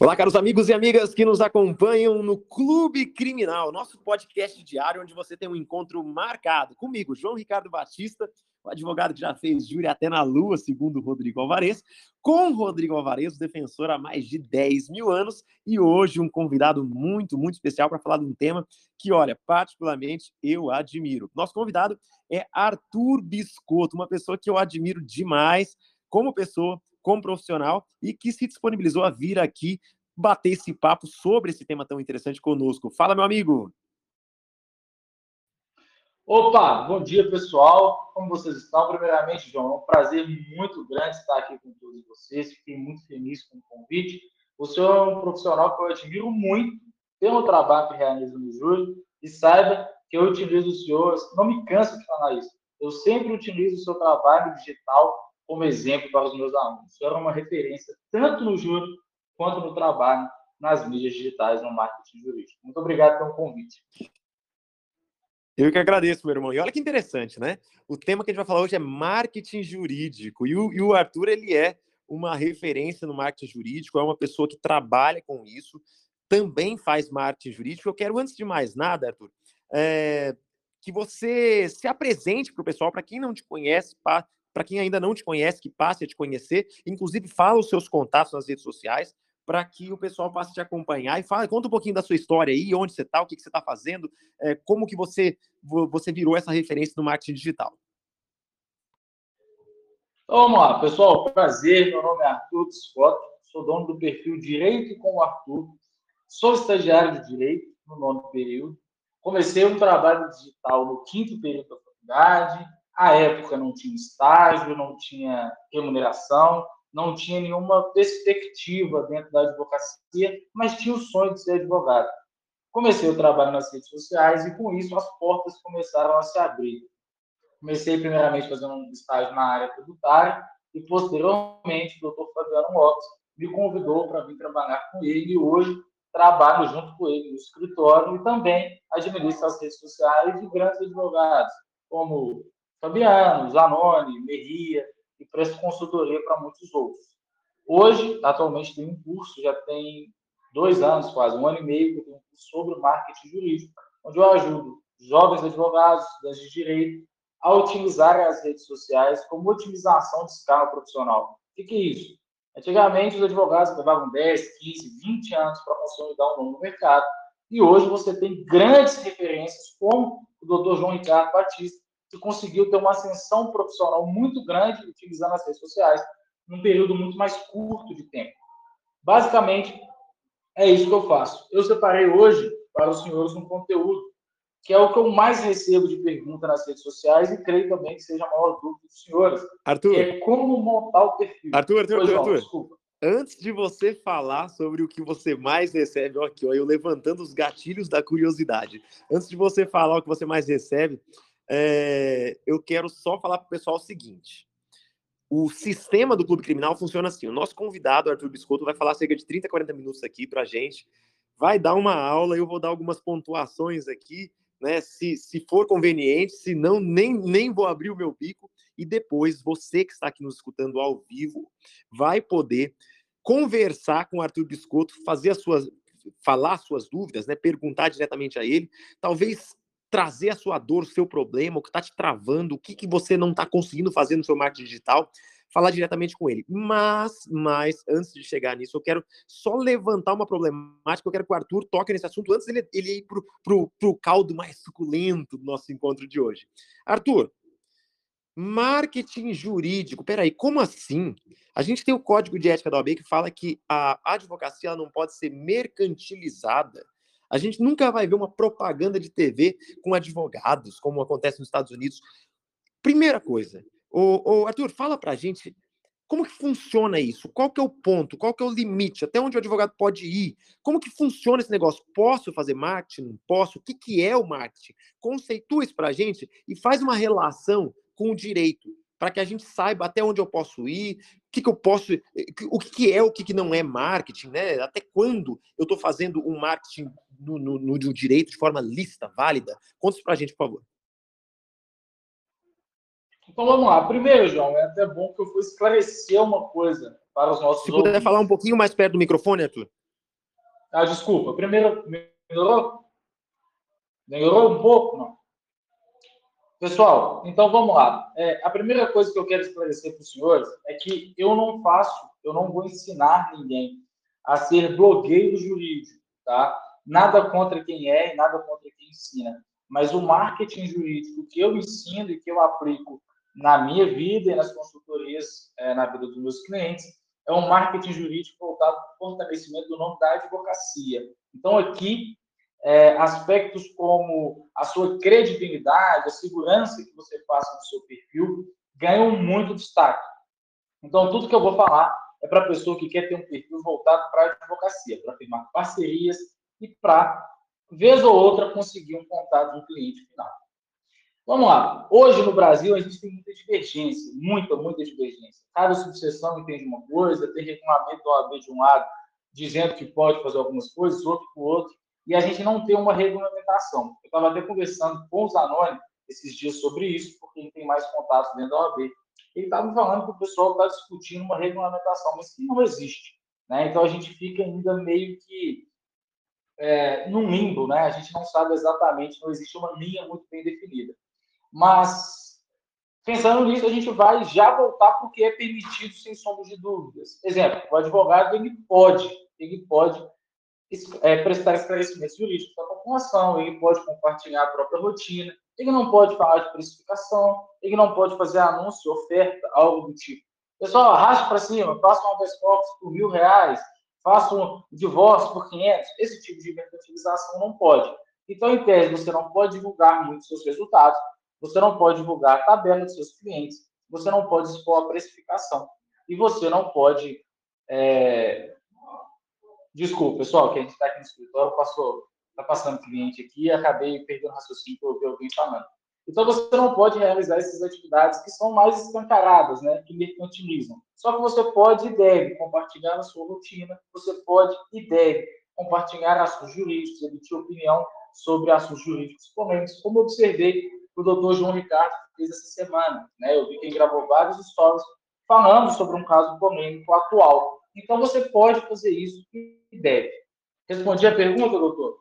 Olá, caros amigos e amigas que nos acompanham no Clube Criminal, nosso podcast diário, onde você tem um encontro marcado comigo, João Ricardo Batista, o advogado que já fez júri até na lua, segundo Rodrigo Alvarez, com Rodrigo Alvarez, defensor há mais de 10 mil anos, e hoje um convidado muito, muito especial para falar de um tema que, olha, particularmente eu admiro. Nosso convidado é Arthur Biscotto, uma pessoa que eu admiro demais como pessoa, como profissional e que se disponibilizou a vir aqui bater esse papo sobre esse tema tão interessante conosco. Fala, meu amigo! Opa, bom dia pessoal, como vocês estão? Primeiramente, João, é um prazer muito grande estar aqui com todos vocês, fiquei muito feliz com o convite. O senhor é um profissional que eu admiro muito pelo trabalho que realiza no Júlio e saiba que eu utilizo o senhor, não me canso de falar isso, eu sempre utilizo o seu trabalho digital como exemplo para os meus alunos. Isso era uma referência tanto no júri quanto no trabalho nas mídias digitais, no marketing jurídico. Muito obrigado pelo convite. Eu que agradeço, meu irmão. E olha que interessante, né? O tema que a gente vai falar hoje é marketing jurídico. E o, e o Arthur, ele é uma referência no marketing jurídico, é uma pessoa que trabalha com isso, também faz marketing jurídico. Eu quero, antes de mais nada, Arthur, é, que você se apresente para o pessoal, para quem não te conhece, para quem ainda não te conhece, que passe a te conhecer. Inclusive, fala os seus contatos nas redes sociais para que o pessoal passe a te acompanhar e fala, conta um pouquinho da sua história aí, onde você está, o que, que você está fazendo, é, como que você, você virou essa referência no marketing digital. Vamos lá, pessoal, prazer, meu nome é Arthur Scott, sou dono do perfil Direito com o Arthur, sou estagiário de Direito no nono período, comecei um trabalho digital no quinto período da faculdade, à época não tinha estágio, não tinha remuneração, não tinha nenhuma perspectiva dentro da advocacia, mas tinha o sonho de ser advogado. Comecei o trabalho nas redes sociais e com isso as portas começaram a se abrir. Comecei primeiramente fazendo um estágio na área tributária e posteriormente o Dr. Fabiano Lopes me convidou para vir trabalhar com ele e hoje trabalho junto com ele no escritório e também administro as redes sociais de grandes advogados, como Fabiano, Zanoni, Merria, e presto consultoria para muitos outros. Hoje, atualmente, tem um curso, já tem dois anos quase, um ano e meio, que eu tenho um curso sobre marketing jurídico, onde eu ajudo jovens advogados, estudantes de direito, a utilizarem as redes sociais como otimização de escala profissional. O que é isso? Antigamente, os advogados levavam 10, 15, 20 anos para consolidar um nome no mercado, e hoje você tem grandes referências, como o Dr. João Ricardo Batista, que conseguiu ter uma ascensão profissional muito grande utilizando as redes sociais num período muito mais curto de tempo. Basicamente, é isso que eu faço. Eu separei hoje para os senhores um conteúdo que é o que eu mais recebo de pergunta nas redes sociais e creio também que seja a maior dúvida dos senhores. Arthur. é como montar o perfil. Arthur, Arthur, pois, Arthur, Arthur. Desculpa. Antes de você falar sobre o que você mais recebe, ó, aqui, ó, eu levantando os gatilhos da curiosidade. Antes de você falar o que você mais recebe, é, eu quero só falar para o pessoal o seguinte. O sistema do Clube Criminal funciona assim. O nosso convidado, Arthur Biscotto, vai falar cerca de 30, 40 minutos aqui para a gente. Vai dar uma aula, eu vou dar algumas pontuações aqui, né? Se, se for conveniente, se não, nem, nem vou abrir o meu bico. E depois, você que está aqui nos escutando ao vivo, vai poder conversar com o Arthur Biscotto, fazer as suas, falar suas dúvidas, né? Perguntar diretamente a ele. Talvez trazer a sua dor, o seu problema, o que está te travando, o que, que você não está conseguindo fazer no seu marketing digital, falar diretamente com ele. Mas, mas, antes de chegar nisso, eu quero só levantar uma problemática, eu quero que o Arthur toque nesse assunto antes dele, ele ir para o caldo mais suculento do nosso encontro de hoje. Arthur, marketing jurídico, peraí, como assim? A gente tem o código de ética da OAB que fala que a advocacia não pode ser mercantilizada. A gente nunca vai ver uma propaganda de TV com advogados, como acontece nos Estados Unidos. Primeira coisa, o, Arthur, fala para a gente como que funciona isso? Qual que é o ponto? Qual que é o limite? Até onde o advogado pode ir? Como que funciona esse negócio? Posso fazer marketing? Não posso? O que, que é o marketing? Conceitua isso para a gente e faz uma relação com o direito para que a gente saiba até onde eu posso ir, o que, que eu posso, eh, o que, que é, o que, que não é marketing, né? Até quando eu estou fazendo um marketing no, no, no, direito de forma lista, válida? Conta isso para a gente, por favor. Então vamos lá. Primeiro, João, é até bom que eu vou esclarecer uma coisa para os nossos. Se ouvintes. puder falar um pouquinho mais perto do microfone, Arthur. Ah, desculpa. Primeiro, melhorou? Melhorou um pouco? Não. Pessoal, então vamos lá. É, a primeira coisa que eu quero esclarecer para os senhores é que eu não faço, eu não vou ensinar ninguém a ser blogueiro jurídico, tá? Nada contra quem é e nada contra quem ensina. Mas o marketing jurídico que eu ensino e que eu aplico na minha vida e nas consultorias, é, na vida dos meus clientes, é um marketing jurídico voltado para o fortalecimento do nome da advocacia. Então, aqui, é, aspectos como a sua credibilidade, a segurança que você passa no seu perfil, ganham muito destaque. Então, tudo que eu vou falar é para a pessoa que quer ter um perfil voltado para a advocacia, para firmar parcerias e para, vez ou outra, conseguir um contato um cliente final. Vamos lá. Hoje no Brasil a gente tem muita divergência, muita, muita divergência. Cada subseção entende uma coisa, tem regulamento da OAB de um lado dizendo que pode fazer algumas coisas, outro com o outro, e a gente não tem uma regulamentação. Eu estava até conversando com o Zanoni esses dias sobre isso, porque ele tem mais contatos dentro da OAB. Ele estava falando que o pessoal está discutindo uma regulamentação, mas que não existe. Né? Então a gente fica ainda meio que é, num limbo, né? A gente não sabe exatamente, não existe uma linha muito bem definida. Mas, pensando nisso, a gente vai já voltar para o que é permitido, sem sombra de dúvidas. Exemplo, o advogado ele pode, ele pode é, prestar esclarecimentos jurídicos da população, ele pode compartilhar a própria rotina, ele não pode falar de precificação, ele não pode fazer anúncio, oferta, algo do tipo. Pessoal, arraste para cima, faça um habeas corpus por mil reais, faça um divórcio por 500. Esse tipo de mercantilização não pode. Então, em tese, você não pode divulgar muito seus resultados, você não pode divulgar a tabela dos seus clientes, você não pode expor a precificação. E você não pode. É... Desculpa, pessoal, que a gente está aqui no escritório, passou, está passando cliente aqui e acabei perdendo raciocínio por ouvir alguém falando. Então, você não pode realizar essas atividades que são mais escancaradas, né, que mercantilizam. Só que você pode e deve compartilhar a sua rotina, você pode e deve compartilhar assuntos jurídicos, emitir opinião sobre assuntos jurídicos polêmicos, como observei o doutor João Ricardo fez essa semana. Né? Eu vi que ele gravou vários stories falando sobre um caso polêmico atual. Então, você pode fazer isso e deve. Respondi a pergunta, doutor?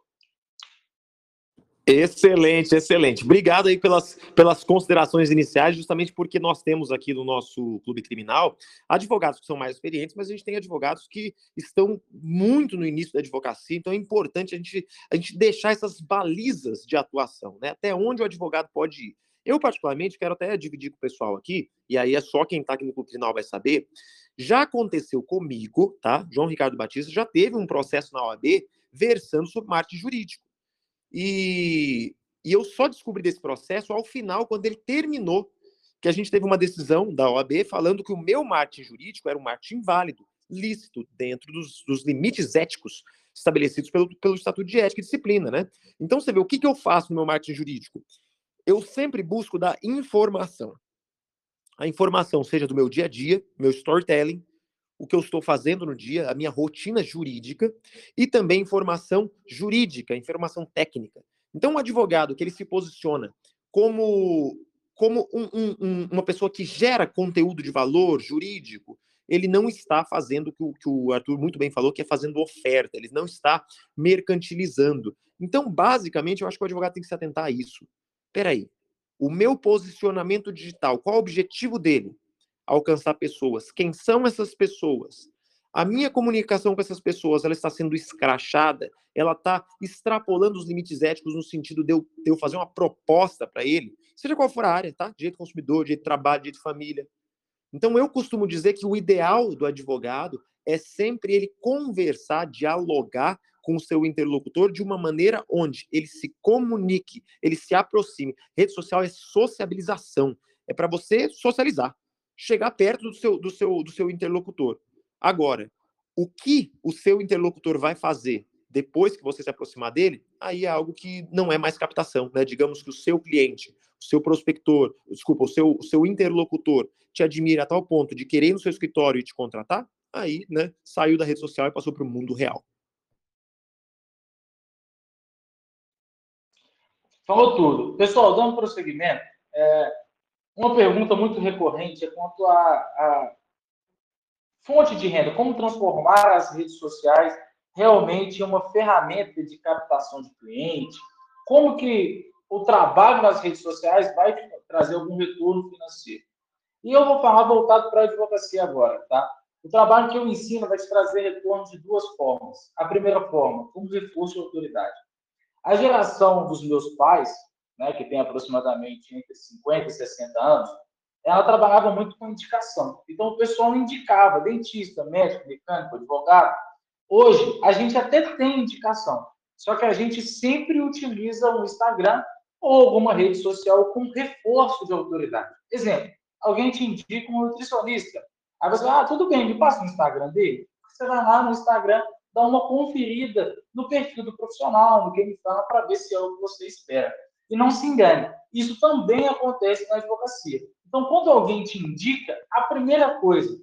Excelente, excelente. Obrigado aí pelas, pelas considerações iniciais, justamente porque nós temos aqui no nosso clube criminal advogados que são mais experientes, mas a gente tem advogados que estão muito no início da advocacia, então é importante a gente, a gente deixar essas balizas de atuação, né? Até onde o advogado pode ir. Eu, particularmente, quero até dividir com o pessoal aqui, e aí é só quem está aqui no clube criminal vai saber. Já aconteceu comigo, tá? João Ricardo Batista já teve um processo na OAB versando sobre marketing jurídico. E, e eu só descobri desse processo ao final, quando ele terminou, que a gente teve uma decisão da OAB falando que o meu marketing jurídico era um marketing válido, lícito, dentro dos, dos limites éticos estabelecidos pelo, pelo Estatuto de Ética e Disciplina, né? Então, você vê, o que, que eu faço no meu marketing jurídico? Eu sempre busco dar informação. A informação seja do meu dia a dia, meu storytelling, o que eu estou fazendo no dia, a minha rotina jurídica e também informação jurídica, informação técnica. Então, um advogado que ele se posiciona como, como um, um, uma pessoa que gera conteúdo de valor jurídico, ele não está fazendo o que, o que o Arthur muito bem falou, que é fazendo oferta, ele não está mercantilizando. Então, basicamente, eu acho que o advogado tem que se atentar a isso. Peraí, o meu posicionamento digital, qual o objetivo dele? Alcançar pessoas. Quem são essas pessoas? A minha comunicação com essas pessoas, ela está sendo escrachada, ela está extrapolando os limites éticos no sentido de eu, de eu fazer uma proposta para ele, seja qual for a área, tá? Direito consumidor, direito de trabalho, direito de família. Então, eu costumo dizer que o ideal do advogado é sempre ele conversar, dialogar com o seu interlocutor de uma maneira onde ele se comunique, ele se aproxime. Rede social é sociabilização, é para você socializar chegar perto do seu, do seu, do seu interlocutor. Agora, o que o seu interlocutor vai fazer depois que você se aproximar dele, aí é algo que não é mais captação, né? Digamos que o seu cliente, o seu prospector, desculpa, o seu, o seu interlocutor te admira a tal ponto de querer ir no seu escritório e te contratar, aí, né, saiu da rede social e passou para o mundo real. Falou tudo. Pessoal, dando prosseguimento, é, uma pergunta muito recorrente é quanto à, fonte de renda, como transformar as redes sociais realmente uma ferramenta de captação de cliente? Como que o trabalho nas redes sociais vai trazer algum retorno financeiro? E eu vou falar voltado para a advocacia agora, tá? O trabalho que eu ensino vai te trazer retorno de duas formas. A primeira forma, como reforço de autoridade. A geração dos meus pais, né, que tem aproximadamente entre 50 e 60 anos, ela trabalhava muito com indicação. Então, o pessoal indicava dentista, médico, mecânico, advogado. Hoje, a gente até tem indicação, só que a gente sempre utiliza o Instagram ou alguma rede social com reforço de autoridade. Exemplo, alguém te indica um nutricionista. Aí você fala, ah, tudo bem, me passa o Instagram dele. Você vai lá no Instagram, dá uma conferida no perfil do profissional, no que ele fala, para ver se é o que você espera. E não se engane, isso também acontece na advocacia. Então, quando alguém te indica, a primeira coisa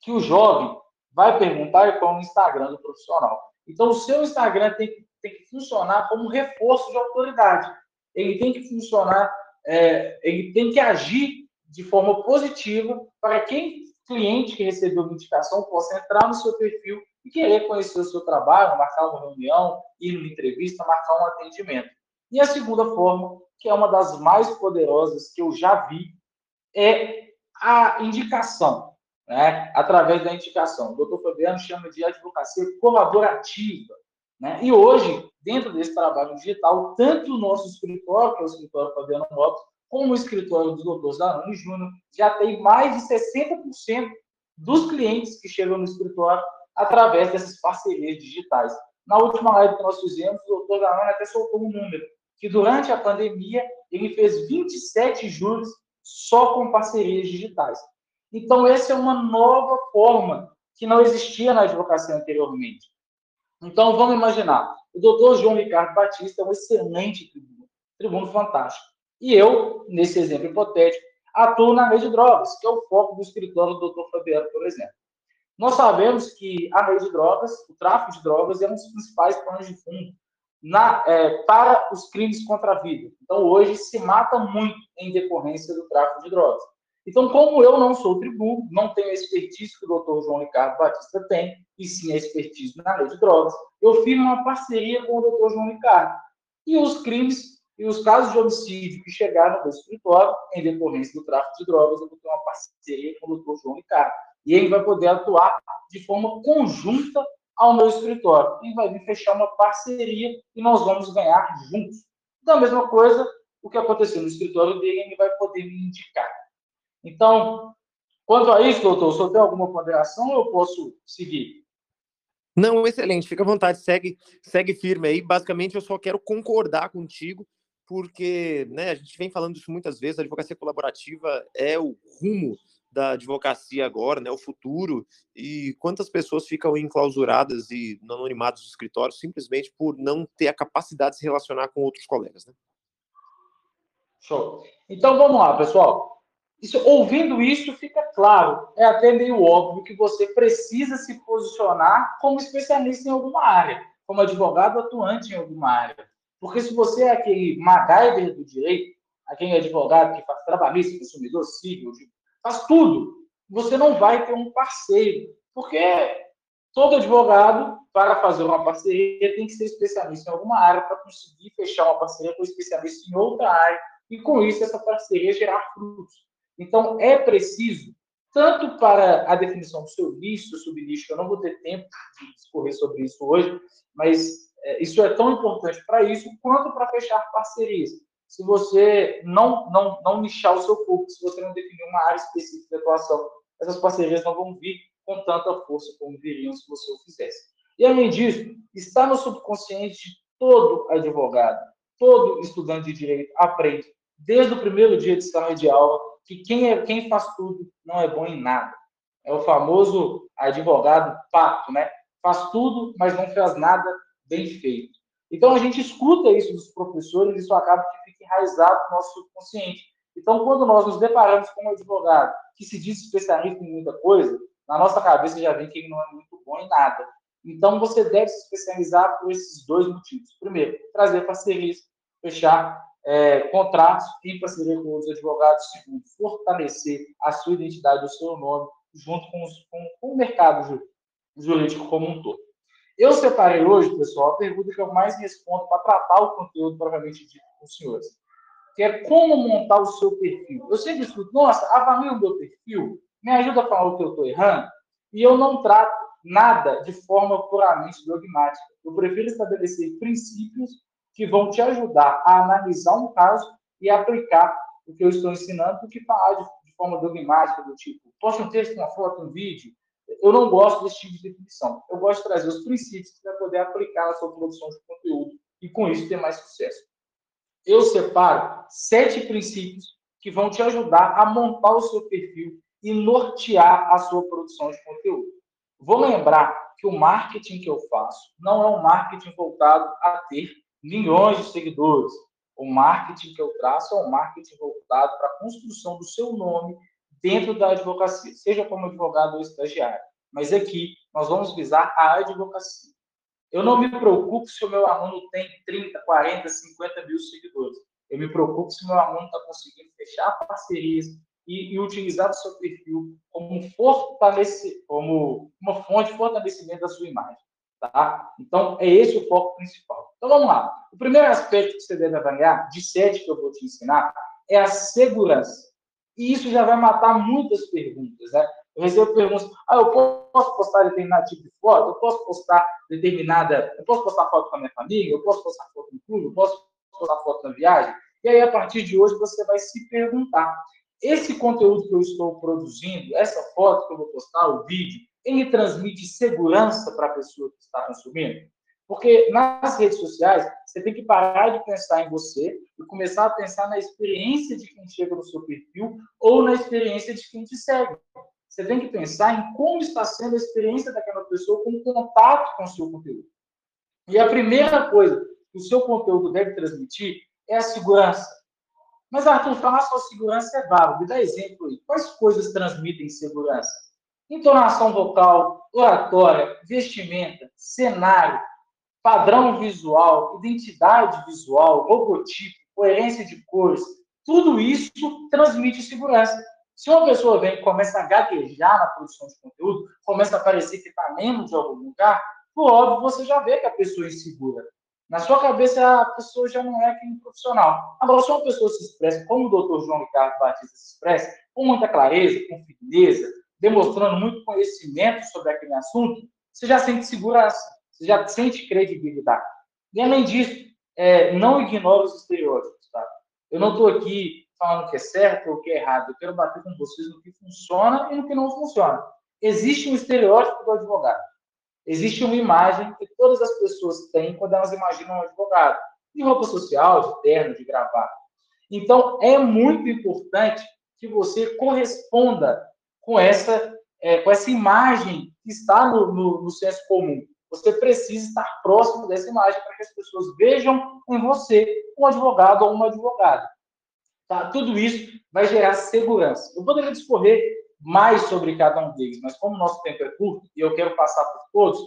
que o jovem vai perguntar é qual é o Instagram do profissional. Então, o seu Instagram tem que, tem que funcionar como reforço de autoridade. Ele tem que funcionar, é, ele tem que agir de forma positiva para quem cliente que recebeu uma indicação possa entrar no seu perfil e querer conhecer o seu trabalho, marcar uma reunião, ir numa entrevista, marcar um atendimento. E a segunda forma, que é uma das mais poderosas que eu já vi, é a indicação, né? através da indicação. O doutor Fabiano chama de advocacia colaborativa. Né? E hoje, dentro desse trabalho digital, tanto o nosso escritório, que é o escritório Fabiano Lopes, como o escritório do doutor Zanoni Júnior, já tem mais de 60% dos clientes que chegam no escritório através dessas parcerias digitais. Na última live que nós fizemos, o doutor Zanoni até soltou um número, que durante a pandemia ele fez 27 juros só com parcerias digitais. Então, essa é uma nova forma que não existia na advocacia anteriormente. Então, vamos imaginar, o doutor João Ricardo Batista é um excelente tribuno, tribuno fantástico. E eu, nesse exemplo hipotético, atuo na lei de drogas, que é o foco do escritório do doutor Fabiano, por exemplo. Nós sabemos que a lei de drogas, o tráfico de drogas, é um dos principais planos de fundo na, é, para os crimes contra a vida. Então, hoje se mata muito em decorrência do tráfico de drogas. Então, como eu não sou tribuno, não tenho a expertise que o doutor João Ricardo Batista tem, e sim a expertise na lei de drogas, eu fiz uma parceria com o doutor João Ricardo. E os crimes e os casos de homicídio que chegaram no escritório em decorrência do tráfico de drogas, eu vou ter uma parceria com o doutor João Ricardo. E ele vai poder atuar de forma conjunta ao meu escritório. E vai vir fechar uma parceria e nós vamos ganhar juntos. Da mesma coisa, o que aconteceu no escritório dele, ele vai poder me indicar. Então, quanto a isso, doutor, se eu tenho alguma ponderação, eu posso seguir. Não, excelente, fica à vontade, segue, segue firme aí. Basicamente, eu só quero concordar contigo, porque né, a gente vem falando isso muitas vezes, a advocacia colaborativa é o rumo da advocacia agora, né, o futuro, e quantas pessoas ficam enclausuradas e no anonimato dos escritórios simplesmente por não ter a capacidade de se relacionar com outros colegas, né? Show. Então vamos lá, pessoal. Isso, ouvindo isso, fica claro, é até meio óbvio que você precisa se posicionar como especialista em alguma área, como advogado atuante em alguma área. Porque se você é aquele MacGyver do direito, aquele advogado que faz trabalhista, consumidor civil, faz tudo. Você não vai ter um parceiro, porque todo advogado, para fazer uma parceria, tem que ser especialista em alguma área para conseguir fechar uma parceria com um especialista em outra área e, com isso, essa parceria gerar frutos. Então, é preciso, tanto para a definição do seu nicho, do subnicho, que eu não vou ter tempo de discorrer sobre isso hoje, mas é, isso é tão importante para isso, quanto para fechar parcerias se você não, não, não nichar o seu público, se você não definir uma área específica de atuação, essas parcerias não vão vir com tanta força como viriam se você o fizesse. E, além disso, está no subconsciente de todo advogado, todo estudante de direito aprende, desde o primeiro dia de sala de aula, que quem, é, quem faz tudo não é bom em nada. É o famoso advogado pato, né? Faz tudo, mas não faz nada bem feito. Então, a gente escuta isso dos professores isso acaba que fica enraizado no nosso subconsciente. Então, quando nós nos deparamos com um advogado que se diz especialista em muita coisa, na nossa cabeça já vem que ele não é muito bom em nada. Então, você deve se especializar por esses dois motivos. Primeiro, trazer parcerias, fechar é, contratos em parceria com outros advogados. Segundo, fortalecer a sua identidade, o seu nome, junto com, os, com, com o mercado jurídico como um todo. Eu separei hoje, pessoal, a pergunta que eu mais respondo para tratar o conteúdo provavelmente dito com os senhores, que é como montar o seu perfil. Eu sempre escuto, nossa, avalie o meu perfil, me ajuda a falar o que eu estou errando, e eu não trato nada de forma puramente dogmática. Eu prefiro estabelecer princípios que vão te ajudar a analisar um caso e aplicar o que eu estou ensinando do que falar de, de forma dogmática, do tipo, poste um texto, uma foto, um vídeo. Eu não gosto desse tipo de definição. Eu gosto de trazer os princípios para poder aplicar na sua produção de conteúdo e, com isso, ter mais sucesso. Eu separo sete princípios que vão te ajudar a montar o seu perfil e nortear a sua produção de conteúdo. Vou lembrar que o marketing que eu faço não é um marketing voltado a ter milhões de seguidores. O marketing que eu traço é um marketing voltado para a construção do seu nome dentro da advocacia, seja como advogado ou estagiário. Mas aqui nós vamos visar a advocacia. Eu não me preocupo se o meu aluno tem 30, 40, 50 mil seguidores. Eu me preocupo se o meu aluno está conseguindo fechar parcerias, e, e utilizar o seu perfil como, fortalece, como uma fonte de fortalecimento da sua imagem. Tá? Então, é esse o foco principal. Então, vamos lá. O primeiro aspecto que você deve avaliar, de sete que eu vou te ensinar, é a segurança. E isso já vai matar muitas perguntas. Né? Eu recebo perguntas, ah, eu posso postar determinado tipo de foto? Eu posso postar determinada... Eu posso postar foto com a minha família? Eu posso postar foto no clube? Eu posso postar foto na viagem? E aí, a partir de hoje, você vai se perguntar, esse conteúdo que eu estou produzindo, essa foto que eu vou postar, o vídeo, ele transmite segurança para a pessoa que está consumindo? Porque nas redes sociais, você tem que parar de pensar em você e começar a pensar na experiência de quem chega no seu perfil ou na experiência de quem te segue. Você tem que pensar em como está sendo a experiência daquela pessoa com contato com o seu conteúdo. E a primeira coisa que o seu conteúdo deve transmitir é a segurança. Mas, Arthur, falar sua segurança é vago. Me dá exemplo aí. Quais coisas transmitem segurança? Entonação vocal, oratória, vestimenta, cenário, padrão visual, identidade visual, logotipo, coerência de cores. Tudo isso transmite segurança. Se uma pessoa vem e começa a gaguejar na produção de conteúdo, começa a parecer que está lendo de algum lugar, por óbvio, você já vê que a pessoa é insegura. Na sua cabeça, a pessoa já não é aquele profissional. Agora, se uma pessoa se expressa como o doutor João Ricardo Batista se expressa, com muita clareza, com firmeza, demonstrando muito conhecimento sobre aquele assunto, você já sente segurança, você já sente credibilidade. E, além disso, é, não ignore os estereótipos, tá? Eu não estou aqui falando o que é certo ou o que é errado. Eu quero bater com vocês no que funciona e no que não funciona. Existe um estereótipo do advogado. Existe uma imagem que todas as pessoas têm quando elas imaginam um advogado, de roupa social, de terno, de gravata. Então, é muito importante que você corresponda com essa, é, com essa imagem que está no, no, no senso comum. Você precisa estar próximo dessa imagem para que as pessoas vejam em você um advogado ou uma advogada. Tá? Tudo isso vai gerar segurança. Eu poderia discorrer mais sobre cada um deles, mas como o nosso tempo é curto e eu quero passar por todos,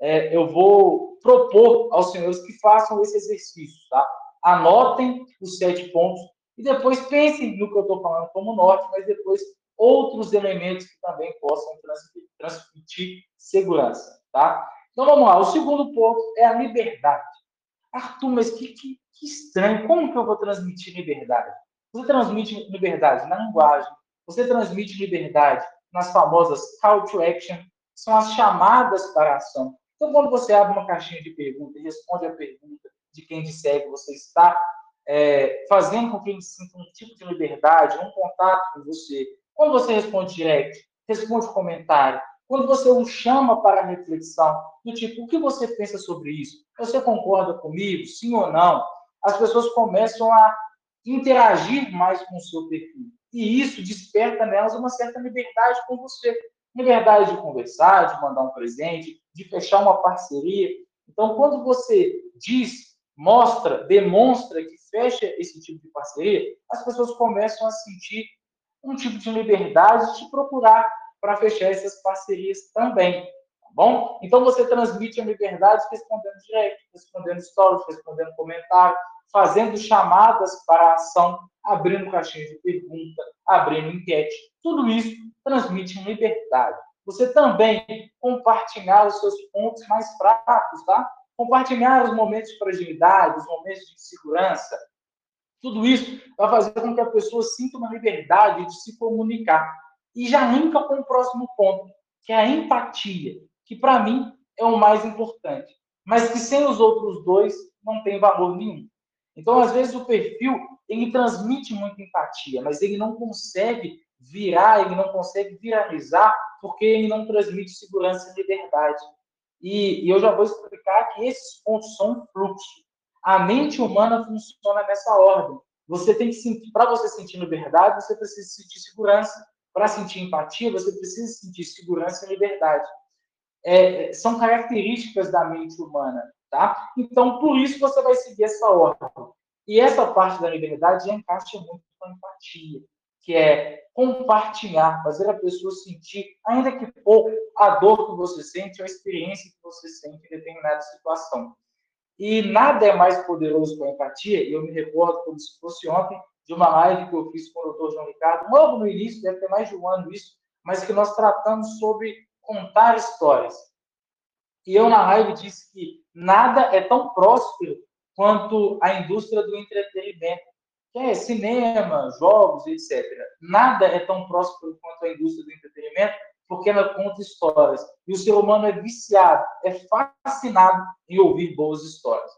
é, eu vou propor aos senhores que façam esse exercício, tá? Anotem os sete pontos e depois pensem no que eu estou falando como norte, mas depois outros elementos que também possam transmitir segurança, tá? Então vamos lá. O segundo ponto é a liberdade. Arthur, mas que, que, que estranho. Como que eu vou transmitir liberdade? Você transmite liberdade na linguagem, você transmite liberdade nas famosas call to action, são as chamadas para a ação. Então, quando você abre uma caixinha de perguntas e responde a pergunta de quem te segue, você está é, fazendo com que ele sinta um tipo de liberdade, um contato com você. Quando você responde direct, responde comentário. Quando você o chama para reflexão, do tipo, o que você pensa sobre isso? Você concorda comigo? Sim ou não? As pessoas começam a interagir mais com o seu perfil. E isso desperta nelas uma certa liberdade com você. Liberdade de conversar, de mandar um presente, de fechar uma parceria. Então, quando você diz, mostra, demonstra que fecha esse tipo de parceria, as pessoas começam a sentir um tipo de liberdade de te procurar para fechar essas parcerias também. Tá bom? Então, você transmite a liberdade respondendo direct, respondendo stories, respondendo comentário, fazendo chamadas para a ação, abrindo caixinha de pergunta, abrindo enquete. Tudo isso transmite liberdade. você também compartilhar os seus pontos mais fracos, tá? Compartilhar os momentos de fragilidade, os momentos de insegurança. Tudo isso vai fazer com que a pessoa sinta uma liberdade de se comunicar. E já entra com o próximo ponto, que é a empatia, que para mim é o mais importante, mas que sem os outros dois não tem valor nenhum. Então, às vezes, o perfil ele transmite muita empatia, mas ele não consegue virar, ele não consegue viralizar, porque ele não transmite segurança e liberdade. E, e eu já vou explicar que esses pontos são um fluxo. A mente humana funciona nessa ordem. Você tem que sentir, para você sentir liberdade, você precisa sentir segurança. Para sentir empatia, você precisa sentir segurança e liberdade. É, são características da mente humana, tá? Então, por isso você vai seguir essa ordem. E essa parte da liberdade já encaixa muito com a empatia, que é compartilhar, fazer a pessoa sentir, ainda que pouco, a dor que você sente, a experiência que você sente em determinada situação. E nada é mais poderoso que a empatia, e eu me recordo como se fosse ontem, de uma live que eu fiz com o doutor João Ricardo, logo no início, deve ter mais de um ano isso, mas que nós tratamos sobre contar histórias. E eu na live disse que nada é tão próspero quanto a indústria do entretenimento, que é cinema, jogos, etc. Nada é tão próspero quanto a indústria do entretenimento, porque ela conta histórias. E o ser humano é viciado, é fascinado em ouvir boas histórias.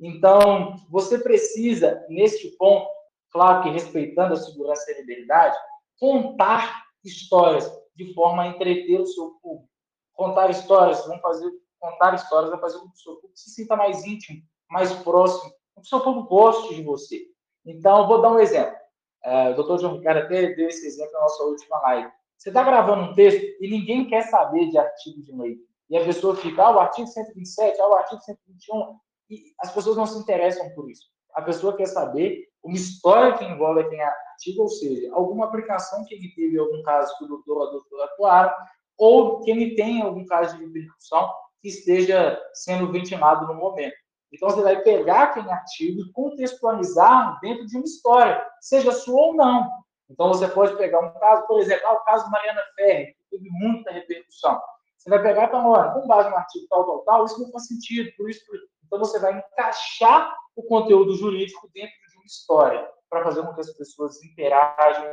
Então, você precisa, neste ponto, claro que respeitando a segurança e a liberdade, contar histórias de forma a entreter o seu público. Contar histórias, vão fazer contar histórias vai fazer com que o seu público se sinta mais íntimo mais próximo, que o seu povo goste de você. Então, vou dar um exemplo. É, o doutor João Ricardo até deu esse exemplo na nossa última live. Você está gravando um texto e ninguém quer saber de artigo de lei. E a pessoa fica, ah, o artigo 127, ah, o artigo 121. E as pessoas não se interessam por isso. A pessoa quer saber uma história que envolve aquele artigo, ou seja, alguma aplicação que ele teve algum caso que o doutor ou a doutora atuaram, ou que ele tem algum caso de repercussão que esteja sendo ventilado no momento. Então, você vai pegar aquele artigo e contextualizar dentro de uma história, seja sua ou não. Então, você pode pegar um caso, por exemplo, ah, o caso Mariana Ferri, que teve muita repercussão. Você vai pegar e falar, olha, com base no artigo tal, tal, tal, isso não faz sentido, por isso, por. Então, você vai encaixar o conteúdo jurídico dentro história, para fazer com que as pessoas interajam,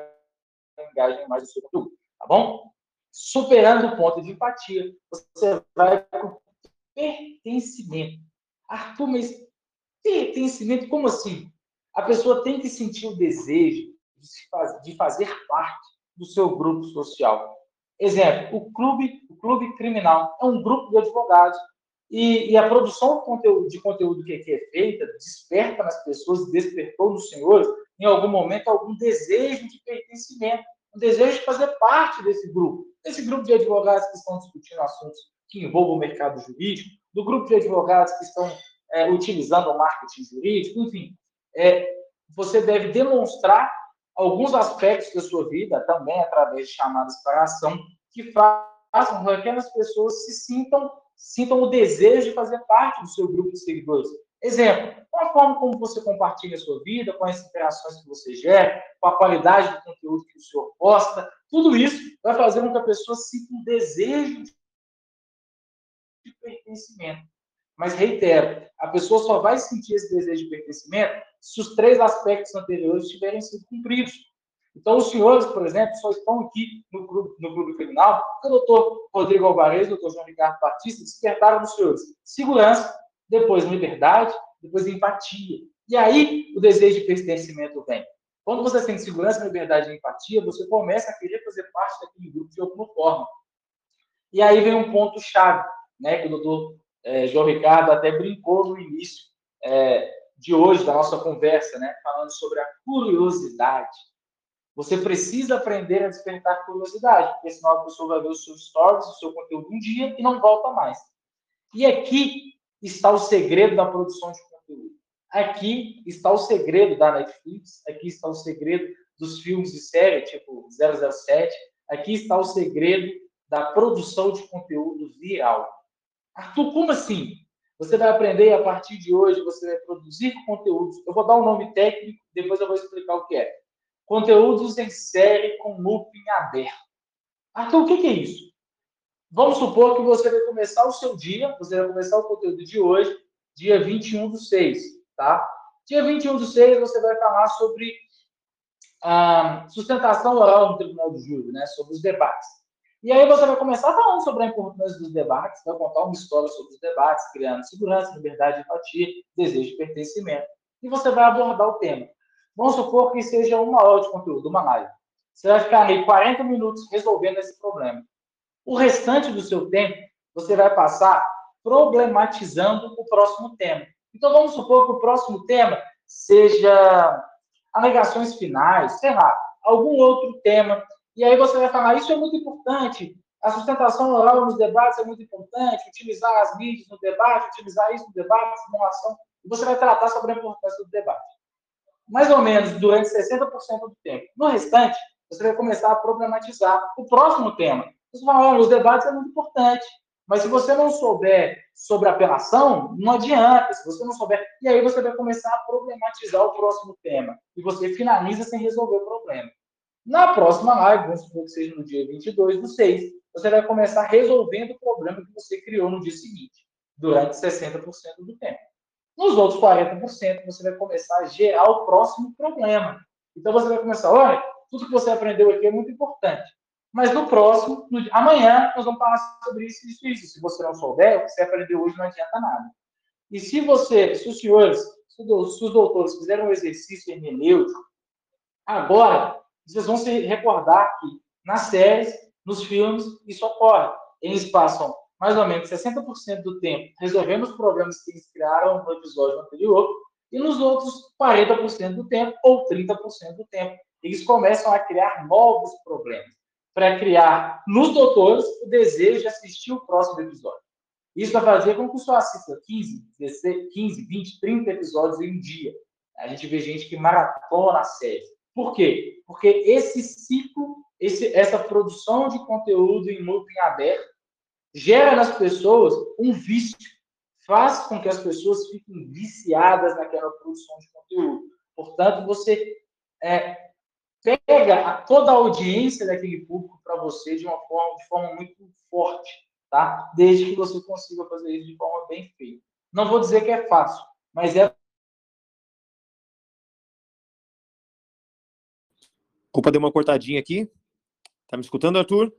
engajem mais no seu conteúdo, tá bom? Superando o ponto de empatia, você vai o pertencimento. Arthur, mas pertencimento, como assim? A pessoa tem que sentir o desejo de, faz, de fazer parte do seu grupo social. Exemplo, o clube, o clube criminal é um grupo de advogados e, e a produção de conteúdo, de conteúdo que aqui é feita desperta nas pessoas, despertou nos senhores, em algum momento, algum desejo de pertencimento, um desejo de fazer parte desse grupo, desse grupo de advogados que estão discutindo assuntos que envolvam o mercado jurídico, do grupo de advogados que estão é, utilizando o marketing jurídico, enfim. É, você deve demonstrar alguns aspectos da sua vida, também através de chamadas para ação, que façam com que as pessoas se sintam, sintam o desejo de fazer parte do seu grupo de seguidores. Exemplo, com a forma como você compartilha a sua vida, com as interações que você gera, com a qualidade do conteúdo que o senhor posta, tudo isso vai fazer com que a pessoa sinta um desejo de pertencimento. Mas reitero, a pessoa só vai sentir esse desejo de pertencimento se os três aspectos anteriores tiverem sido cumpridos. Então, os senhores, por exemplo, só estão aqui no clube, no clube criminal porque o doutor Rodrigo Alvarez o doutor João Ricardo Batista despertaram nos senhores segurança, depois liberdade, depois empatia. E aí o desejo de pertencimento vem. Quando você tem segurança, liberdade e empatia, você começa a querer fazer parte daquele grupo de alguma forma. E aí vem um ponto-chave, né, que o doutor é, João Ricardo até brincou no início é, de hoje, da nossa conversa, né, falando sobre a curiosidade. Você precisa aprender a despertar curiosidade, porque senão a pessoa vai ver os seus stories, o seu conteúdo um dia e não volta mais. E aqui está o segredo da produção de conteúdo. Aqui está o segredo da Netflix, aqui está o segredo dos filmes de série, tipo 007, aqui está o segredo da produção de conteúdo viral. Arthur, como assim? Você vai aprender a partir de hoje, você vai produzir conteúdos. Eu vou dar um nome técnico, depois eu vou explicar o que é. Conteúdos em série com looping aberto. Arthur, o que é isso? Vamos supor que você vai começar o seu dia, você vai começar o conteúdo de hoje, dia 21 do 6, tá? Dia 21 do 6, você vai falar sobre a sustentação oral no Tribunal de Júri, né? Sobre os debates. E aí você vai começar falando sobre a importância dos debates, vai contar uma história sobre os debates, criando segurança, liberdade, empatia, desejo de pertencimento. E você vai abordar o tema. Vamos supor que seja uma aula de conteúdo, uma live. Você vai ficar aí 40 minutos resolvendo esse problema. O restante do seu tempo, você vai passar problematizando o próximo tema. Então, vamos supor que o próximo tema seja alegações finais, sei lá, algum outro tema. E aí você vai falar, isso é muito importante, a sustentação oral nos debates é muito importante, utilizar as mídias no debate, utilizar isso no debate, simulação, e você vai tratar sobre a importância do debate. Mais ou menos durante 60% do tempo. No restante, você vai começar a problematizar o próximo tema. Você vai falar, olha, os debates é muito importante, mas se você não souber sobre apelação, não adianta. Se você não souber. E aí você vai começar a problematizar o próximo tema. E você finaliza sem resolver o problema. Na próxima live, vamos supor que seja no dia 22 do 6, você vai começar resolvendo o problema que você criou no dia seguinte, durante 60% do tempo. Nos outros 40%, você vai começar a gerar o próximo problema. Então você vai começar, olha, tudo que você aprendeu aqui é muito importante. Mas no próximo, no, amanhã, nós vamos falar sobre isso, isso isso. Se você não souber, o que você aprendeu hoje não adianta nada. E se você, se os senhores, se os doutores fizeram um exercício hermenêutico, agora vocês vão se recordar que nas séries, nos filmes, isso ocorre. Eles passam mais ou menos 60% do tempo resolvendo os problemas que eles criaram no episódio anterior, e nos outros 40% do tempo, ou 30% do tempo, eles começam a criar novos problemas para criar nos doutores o desejo de assistir o próximo episódio. Isso vai fazer com que o senhor assista 15, 16, 15, 20, 30 episódios em um dia. A gente vê gente que maratona a série. Por quê? Porque esse ciclo, esse, essa produção de conteúdo em looping aberto, gera nas pessoas um vício. Faz com que as pessoas fiquem viciadas naquela produção de conteúdo. Portanto, você é, pega toda a audiência daquele público para você de uma forma, de forma muito forte, tá? Desde que você consiga fazer isso de forma bem feita. Não vou dizer que é fácil, mas é. Culpa deu uma cortadinha aqui. Tá me escutando, Arthur?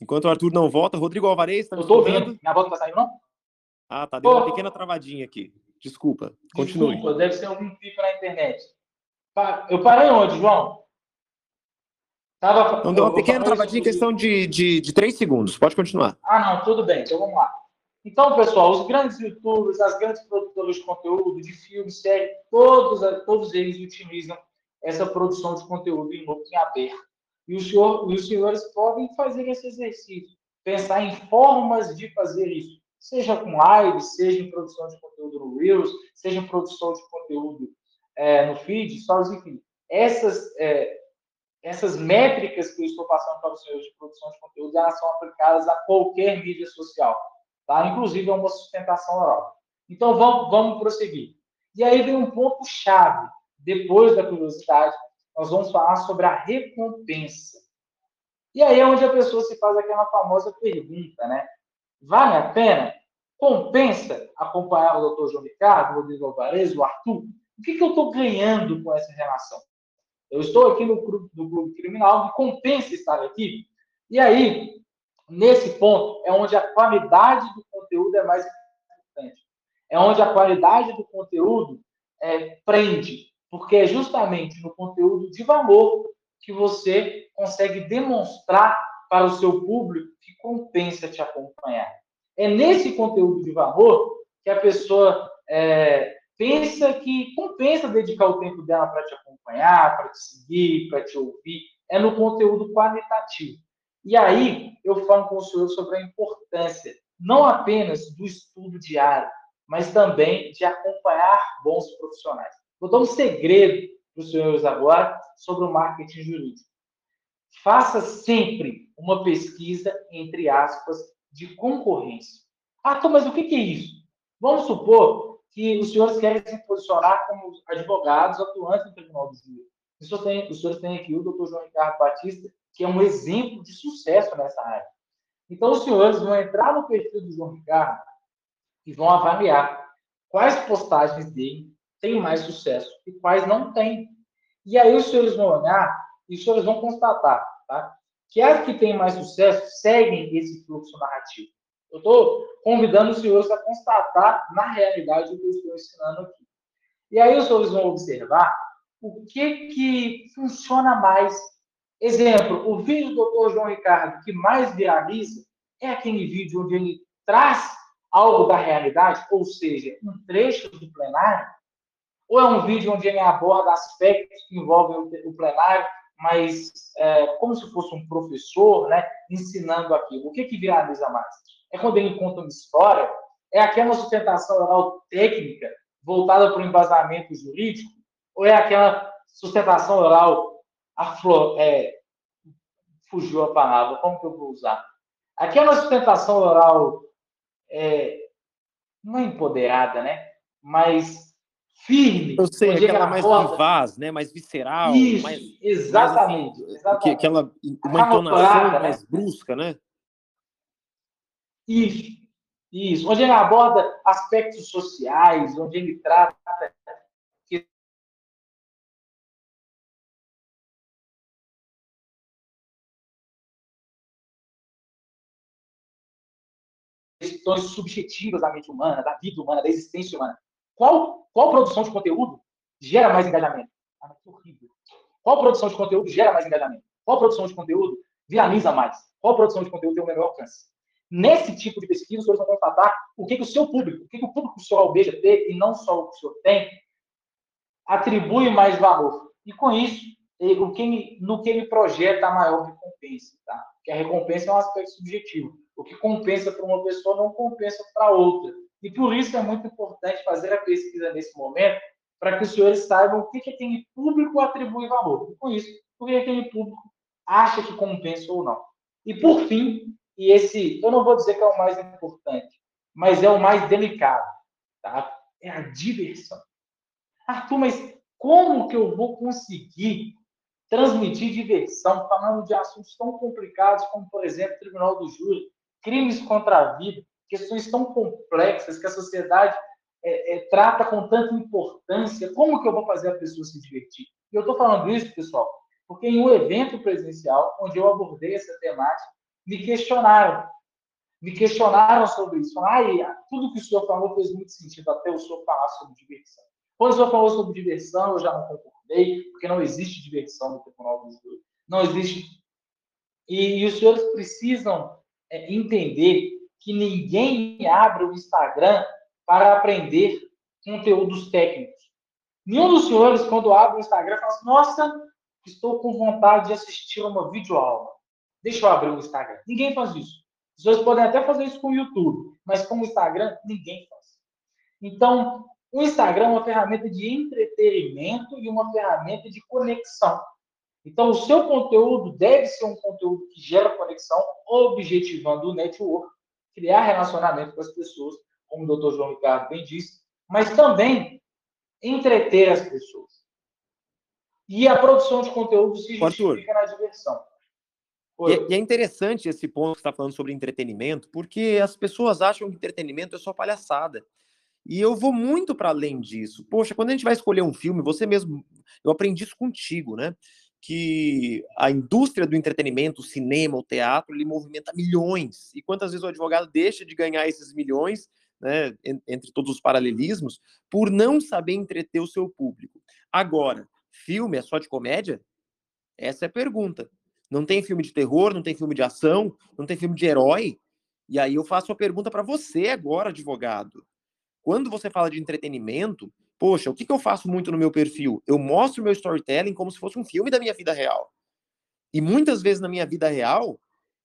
Enquanto o Arthur não volta, Rodrigo Alvarez, tá me Eu tô ouvindo. Minha voz não tá saindo, não? Ah, tá. Deu uma pequena travadinha aqui. Desculpa. Continue. Desculpa, deve ser algum pico na internet. Eu parei onde, João? Tava, então deu uma pequena travadinha em questão de, de, de três segundos. Pode continuar. Ah, não, tudo bem. Então vamos lá. Então, pessoal, os grandes youtubers, as grandes produtoras de conteúdo, de filmes, séries, todos, todos eles utilizam essa produção de conteúdo em loop em aberto. E, o senhor, e os senhores podem fazer esse exercício, pensar em formas de fazer isso, seja com live, seja em produção de conteúdo no Reels, seja em produção de conteúdo é, no feed, stories, enfim. Essas, é, essas métricas que eu estou passando para os senhores de produção de conteúdo, elas são aplicadas a qualquer mídia social, tá? Inclusive a uma sustentação oral. Então, vamos, vamos prosseguir. E aí vem um ponto-chave. Depois da curiosidade, nós vamos falar sobre a recompensa. E aí é onde a pessoa se faz aquela famosa pergunta, né? Vale a pena? Compensa acompanhar o doutor João Ricardo, o Rodrigo Alvarez, o Arthur? O que, que eu estou ganhando com essa relação? Eu estou aqui no grupo, no grupo criminal, me compensa estar aqui. E aí, nesse ponto, é onde a qualidade do conteúdo é mais importante. É onde a qualidade do conteúdo é, prende. Porque é justamente no conteúdo de valor que você consegue demonstrar para o seu público que compensa te acompanhar. É nesse conteúdo de valor que a pessoa é, pensa que compensa dedicar o tempo dela para te acompanhar, para te seguir, para te ouvir, é no conteúdo qualitativo. E aí eu falo com o senhor sobre a importância não apenas do estudo diário, mas também de acompanhar bons profissionais. Vou dar um segredo para os senhores agora sobre o marketing jurídico. Faça sempre uma pesquisa, entre aspas, de concorrência. Ah, mas o que é isso? Vamos supor que os senhores querem se posicionar como advogados atuantes no Tribunal do Júri. Os senhores têm aqui o doutor João Ricardo Batista, que é um exemplo de sucesso nessa área. Então, os senhores vão entrar no perfil do João Ricardo e vão avaliar quais postagens dele têm mais sucesso e quais não têm. E aí os senhores vão olhar e os senhores vão constatar tá? que as que têm mais sucesso seguem esse fluxo narrativo. Eu estou convidando os senhores a constatar, na realidade, o que eu estou ensinando aqui. E aí os senhores vão observar o que, que funciona mais. Exemplo, o vídeo do Dr. João Ricardo que mais viraliza é aquele vídeo onde ele traz algo da realidade, ou seja, um trecho do plenário, ou é um vídeo onde ele aborda aspectos que envolvem o plenário, mas é, como se fosse um professor, né, ensinando aquilo. O que, que viraliza mais? É quando ele conta uma história? É aquela sustentação oral técnica voltada para o embasamento jurídico? Ou é aquela sustentação oral aflor, é, fugiu a palavra, como que eu vou usar? Aquela sustentação oral é, não é empoderada, né? Mas firme. Eu sei, aquela mais roda. vivaz, né? Mais visceral. Isso, mais, exatamente. Mais, assim, exatamente. Aquela, uma entonação né? mais brusca, né? Isso, isso. Onde ele aborda aspectos sociais, onde ele trata questões subjetivas da mente humana, da vida humana, da existência humana. Qual, qual produção de conteúdo gera mais engajamento? Ah, que horrível. Qual produção de conteúdo gera mais engajamento? Qual produção de conteúdo viraliza mais? Qual produção de conteúdo tem o menor alcance? Nesse tipo de pesquisa, os senhores vão constatar o que, que o seu público, o que, que o público que o senhor almeja ter, e não só o que o senhor tem, atribui mais valor. E com isso, o que, no que ele projeta a maior recompensa. Tá? Porque a recompensa é um aspecto subjetivo. O que compensa para uma pessoa não compensa para outra. E por isso é muito importante fazer a pesquisa nesse momento, para que os senhores saibam o que, que aquele público atribui valor. E com isso, o que aquele público acha que compensa ou não. E por fim, e esse, eu não vou dizer que é o mais importante, mas é o mais delicado, tá? É a diversão. Arthur, mas como que eu vou conseguir transmitir diversão falando de assuntos tão complicados como, por exemplo, Tribunal do Júri, crimes contra a vida, questões tão complexas que a sociedade é, é, trata com tanta importância. Como que eu vou fazer a pessoa se divertir? E eu estou falando isso, pessoal, porque em um evento presencial, onde eu abordei essa temática, me questionaram. Me questionaram sobre isso. Falaram, tudo que o senhor falou fez muito sentido, até o senhor falar sobre diversão. Quando o senhor falou sobre diversão, eu já não concordei, porque não existe diversão no Tribunal do Júri. Não existe. E, e os senhores precisam é, entender que ninguém abre o Instagram para aprender conteúdos técnicos. Nenhum dos senhores, quando abre o Instagram, fala assim, nossa, estou com vontade de assistir uma videoaula. Deixa eu abrir o Instagram. Ninguém faz isso. Os senhores podem até fazer isso com o YouTube, mas com o Instagram, ninguém faz. Então, o Instagram é uma ferramenta de entretenimento e uma ferramenta de conexão. Então, o seu conteúdo deve ser um conteúdo que gera conexão, objetivando o network, criar relacionamento com as pessoas, como o doutor João Ricardo bem disse, mas também entreter as pessoas. E a produção de conteúdo se justifica na diversão. E, e, é interessante esse ponto que está falando sobre entretenimento, porque as pessoas acham que entretenimento é só palhaçada. E eu vou muito para além disso. Poxa, quando a gente vai escolher um filme, você mesmo, eu aprendi isso contigo, né? Que a indústria do entretenimento, o cinema, o teatro, ele movimenta milhões. E quantas vezes o advogado deixa de ganhar esses milhões, né, entre todos os paralelismos, por não saber entreter o seu público? Agora, filme é só de comédia? Essa é a pergunta. Não tem filme de terror, não tem filme de ação, não tem filme de herói? E aí eu faço a pergunta para você agora, advogado. Quando você fala de entretenimento, Poxa, o que, que eu faço muito no meu perfil? Eu mostro meu storytelling como se fosse um filme da minha vida real. E muitas vezes na minha vida real,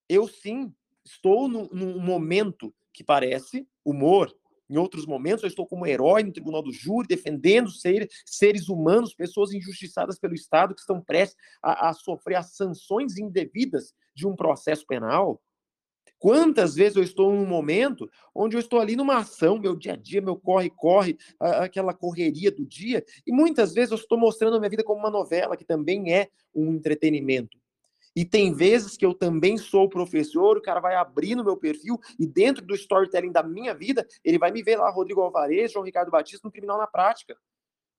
eu sim estou num, momento que parece humor. Em outros momentos, eu estou como herói no tribunal do júri, defendendo ser, seres humanos, pessoas injustiçadas pelo Estado, que estão prestes a, a sofrer as sanções indevidas de um processo penal. Quantas vezes eu estou num momento onde eu estou ali numa ação, meu dia a dia, meu corre-corre, aquela correria do dia, e muitas vezes eu estou mostrando a minha vida como uma novela, que também é um entretenimento. E tem vezes que eu também sou professor, o cara vai abrir no meu perfil e dentro do storytelling da minha vida, ele vai me ver lá, Rodrigo Alvarez, João Ricardo Batista, no Criminal na Prática,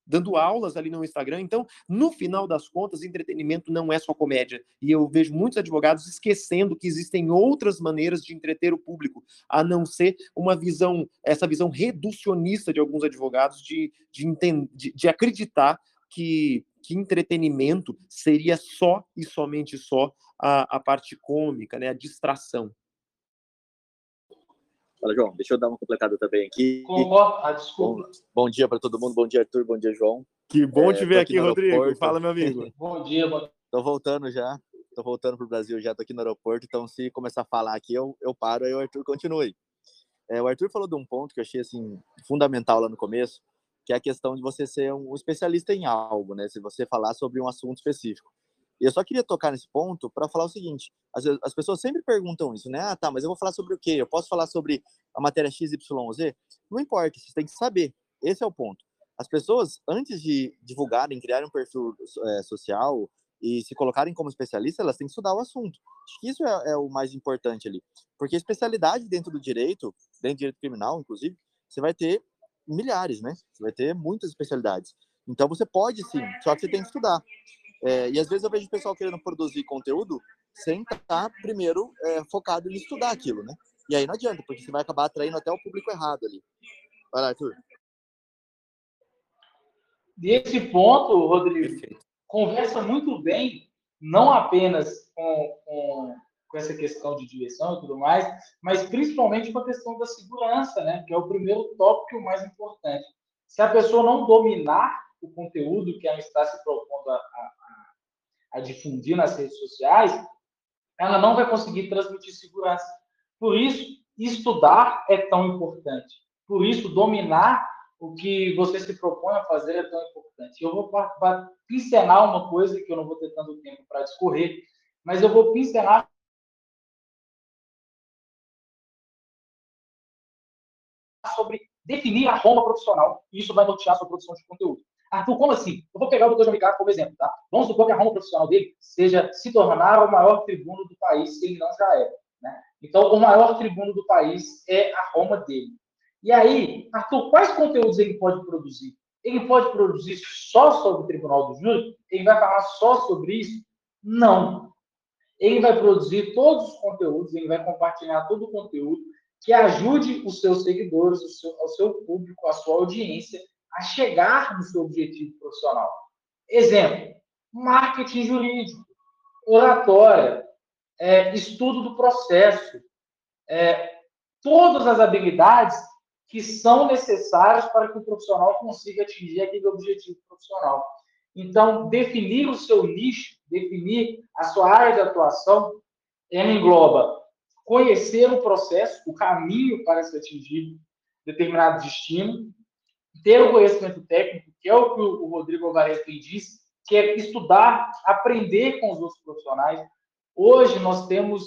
dando aulas ali no Instagram. Então, no final das contas, entretenimento não é só comédia. E eu vejo muitos advogados esquecendo que existem outras maneiras de entreter o público, a não ser uma visão, essa visão reducionista de alguns advogados de, de, de, de acreditar que que entretenimento seria só e somente só a, a parte cômica, né, a distração. Fala, João. Deixa eu dar uma completada também aqui. Ah, desculpa. Bom, bom dia para todo mundo. Bom dia, Arthur. Bom dia, João. Que bom é, te ver aqui, aqui Rodrigo. Aeroporto. Fala, meu amigo. bom dia, bom Tô voltando já. Tô voltando pro Brasil já. Tô aqui no aeroporto. Então, se começar a falar aqui, eu, eu paro e o Arthur continue. É, o Arthur falou de um ponto que eu achei assim fundamental lá no começo, que é a questão de você ser um especialista em algo, né? Se você falar sobre um assunto específico. E eu só queria tocar nesse ponto para falar o seguinte: as, as pessoas sempre perguntam isso, né? Ah, tá, mas eu vou falar sobre o quê? Eu posso falar sobre a matéria XYZ? Não importa, você tem que saber. Esse é o ponto. As pessoas, antes de divulgarem, criarem um perfil é, social e se colocarem como especialista, elas têm que estudar o assunto. Acho que isso é, é o mais importante ali. Porque especialidade dentro do direito, dentro do direito criminal, inclusive, você vai ter milhares, né? Você vai ter muitas especialidades. Então você pode sim, só que você tem que estudar. É, e às vezes eu vejo o pessoal querendo produzir conteúdo sem estar primeiro é, focado em estudar aquilo, né? E aí não adianta, porque você vai acabar atraindo até o público errado ali. Vai lá, Arthur. E esse ponto, Rodrigo, conversa muito bem, não apenas com, com com essa questão de direção e tudo mais, mas principalmente com a questão da segurança, né? Que é o primeiro tópico o mais importante. Se a pessoa não dominar o conteúdo que ela está se propondo a, a, a difundir nas redes sociais, ela não vai conseguir transmitir segurança. Por isso, estudar é tão importante. Por isso, dominar o que você se propõe a fazer é tão importante. Eu vou pincelar uma coisa que eu não vou ter tanto tempo para discorrer, mas eu vou pincelar sobre definir a Roma profissional. E isso vai nortear a sua produção de conteúdo. Arthur, como assim? Eu vou pegar o Dr. João Ricardo como exemplo, tá? Vamos supor que a Roma profissional dele seja se tornar o maior tribuno do país, se ele não já é. Né? Então, o maior tribuno do país é a Roma dele. E aí, Arthur, quais conteúdos ele pode produzir? Ele pode produzir só sobre o Tribunal do Júri? Ele vai falar só sobre isso? Não. Ele vai produzir todos os conteúdos, ele vai compartilhar todo o conteúdo, que ajude os seus seguidores, o seu, ao seu público, a sua audiência a chegar no seu objetivo profissional. Exemplo: marketing jurídico, oratória, é, estudo do processo, é, todas as habilidades que são necessárias para que o profissional consiga atingir aquele objetivo profissional. Então, definir o seu nicho, definir a sua área de atuação, ela engloba conhecer o processo, o caminho para se atingir determinado destino, ter o conhecimento técnico, que é o que o Rodrigo Alvarez disse, que é estudar, aprender com os outros profissionais. Hoje nós temos,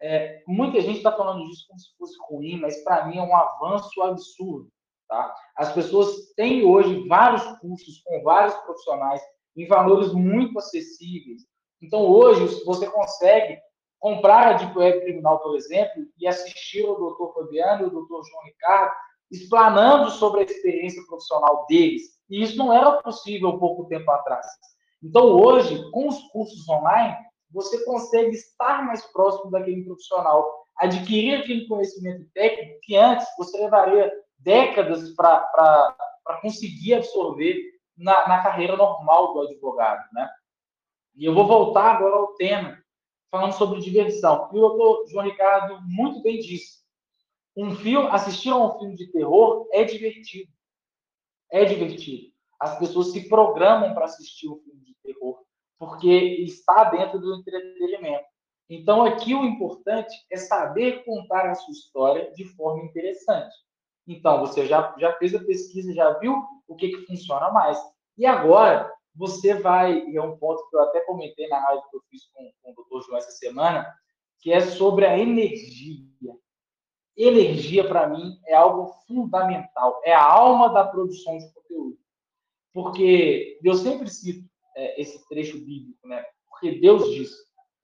é, muita gente está falando disso como se fosse ruim, mas para mim é um avanço absurdo. Tá? As pessoas têm hoje vários cursos com vários profissionais em valores muito acessíveis. Então hoje você consegue comprar a Deep Web Criminal, por exemplo, e assistir o Dr. Fabiano e o Dr. João Ricardo explanando sobre a experiência profissional deles. E isso não era possível pouco tempo atrás. Então, hoje, com os cursos online, você consegue estar mais próximo daquele profissional, adquirir aquele conhecimento técnico que antes você levaria décadas para conseguir absorver na, na carreira normal do advogado, né? E eu vou voltar agora ao tema falando sobre diversão. E o doutor João Ricardo muito bem disse. Um filme, assistir a um filme de terror é divertido. É divertido. As pessoas se programam para assistir um filme de terror, porque está dentro do entretenimento. Então, aqui o importante é saber contar a sua história de forma interessante. Então, você já, já fez a pesquisa, já viu o que, que funciona mais. E agora, você vai, e é um ponto que eu até comentei na live que eu fiz com, com o doutor João essa semana, que é sobre a energia. Energia, para mim, é algo fundamental, é a alma da produção de conteúdo. Porque eu sempre cito é, esse trecho bíblico, né? Porque Deus diz: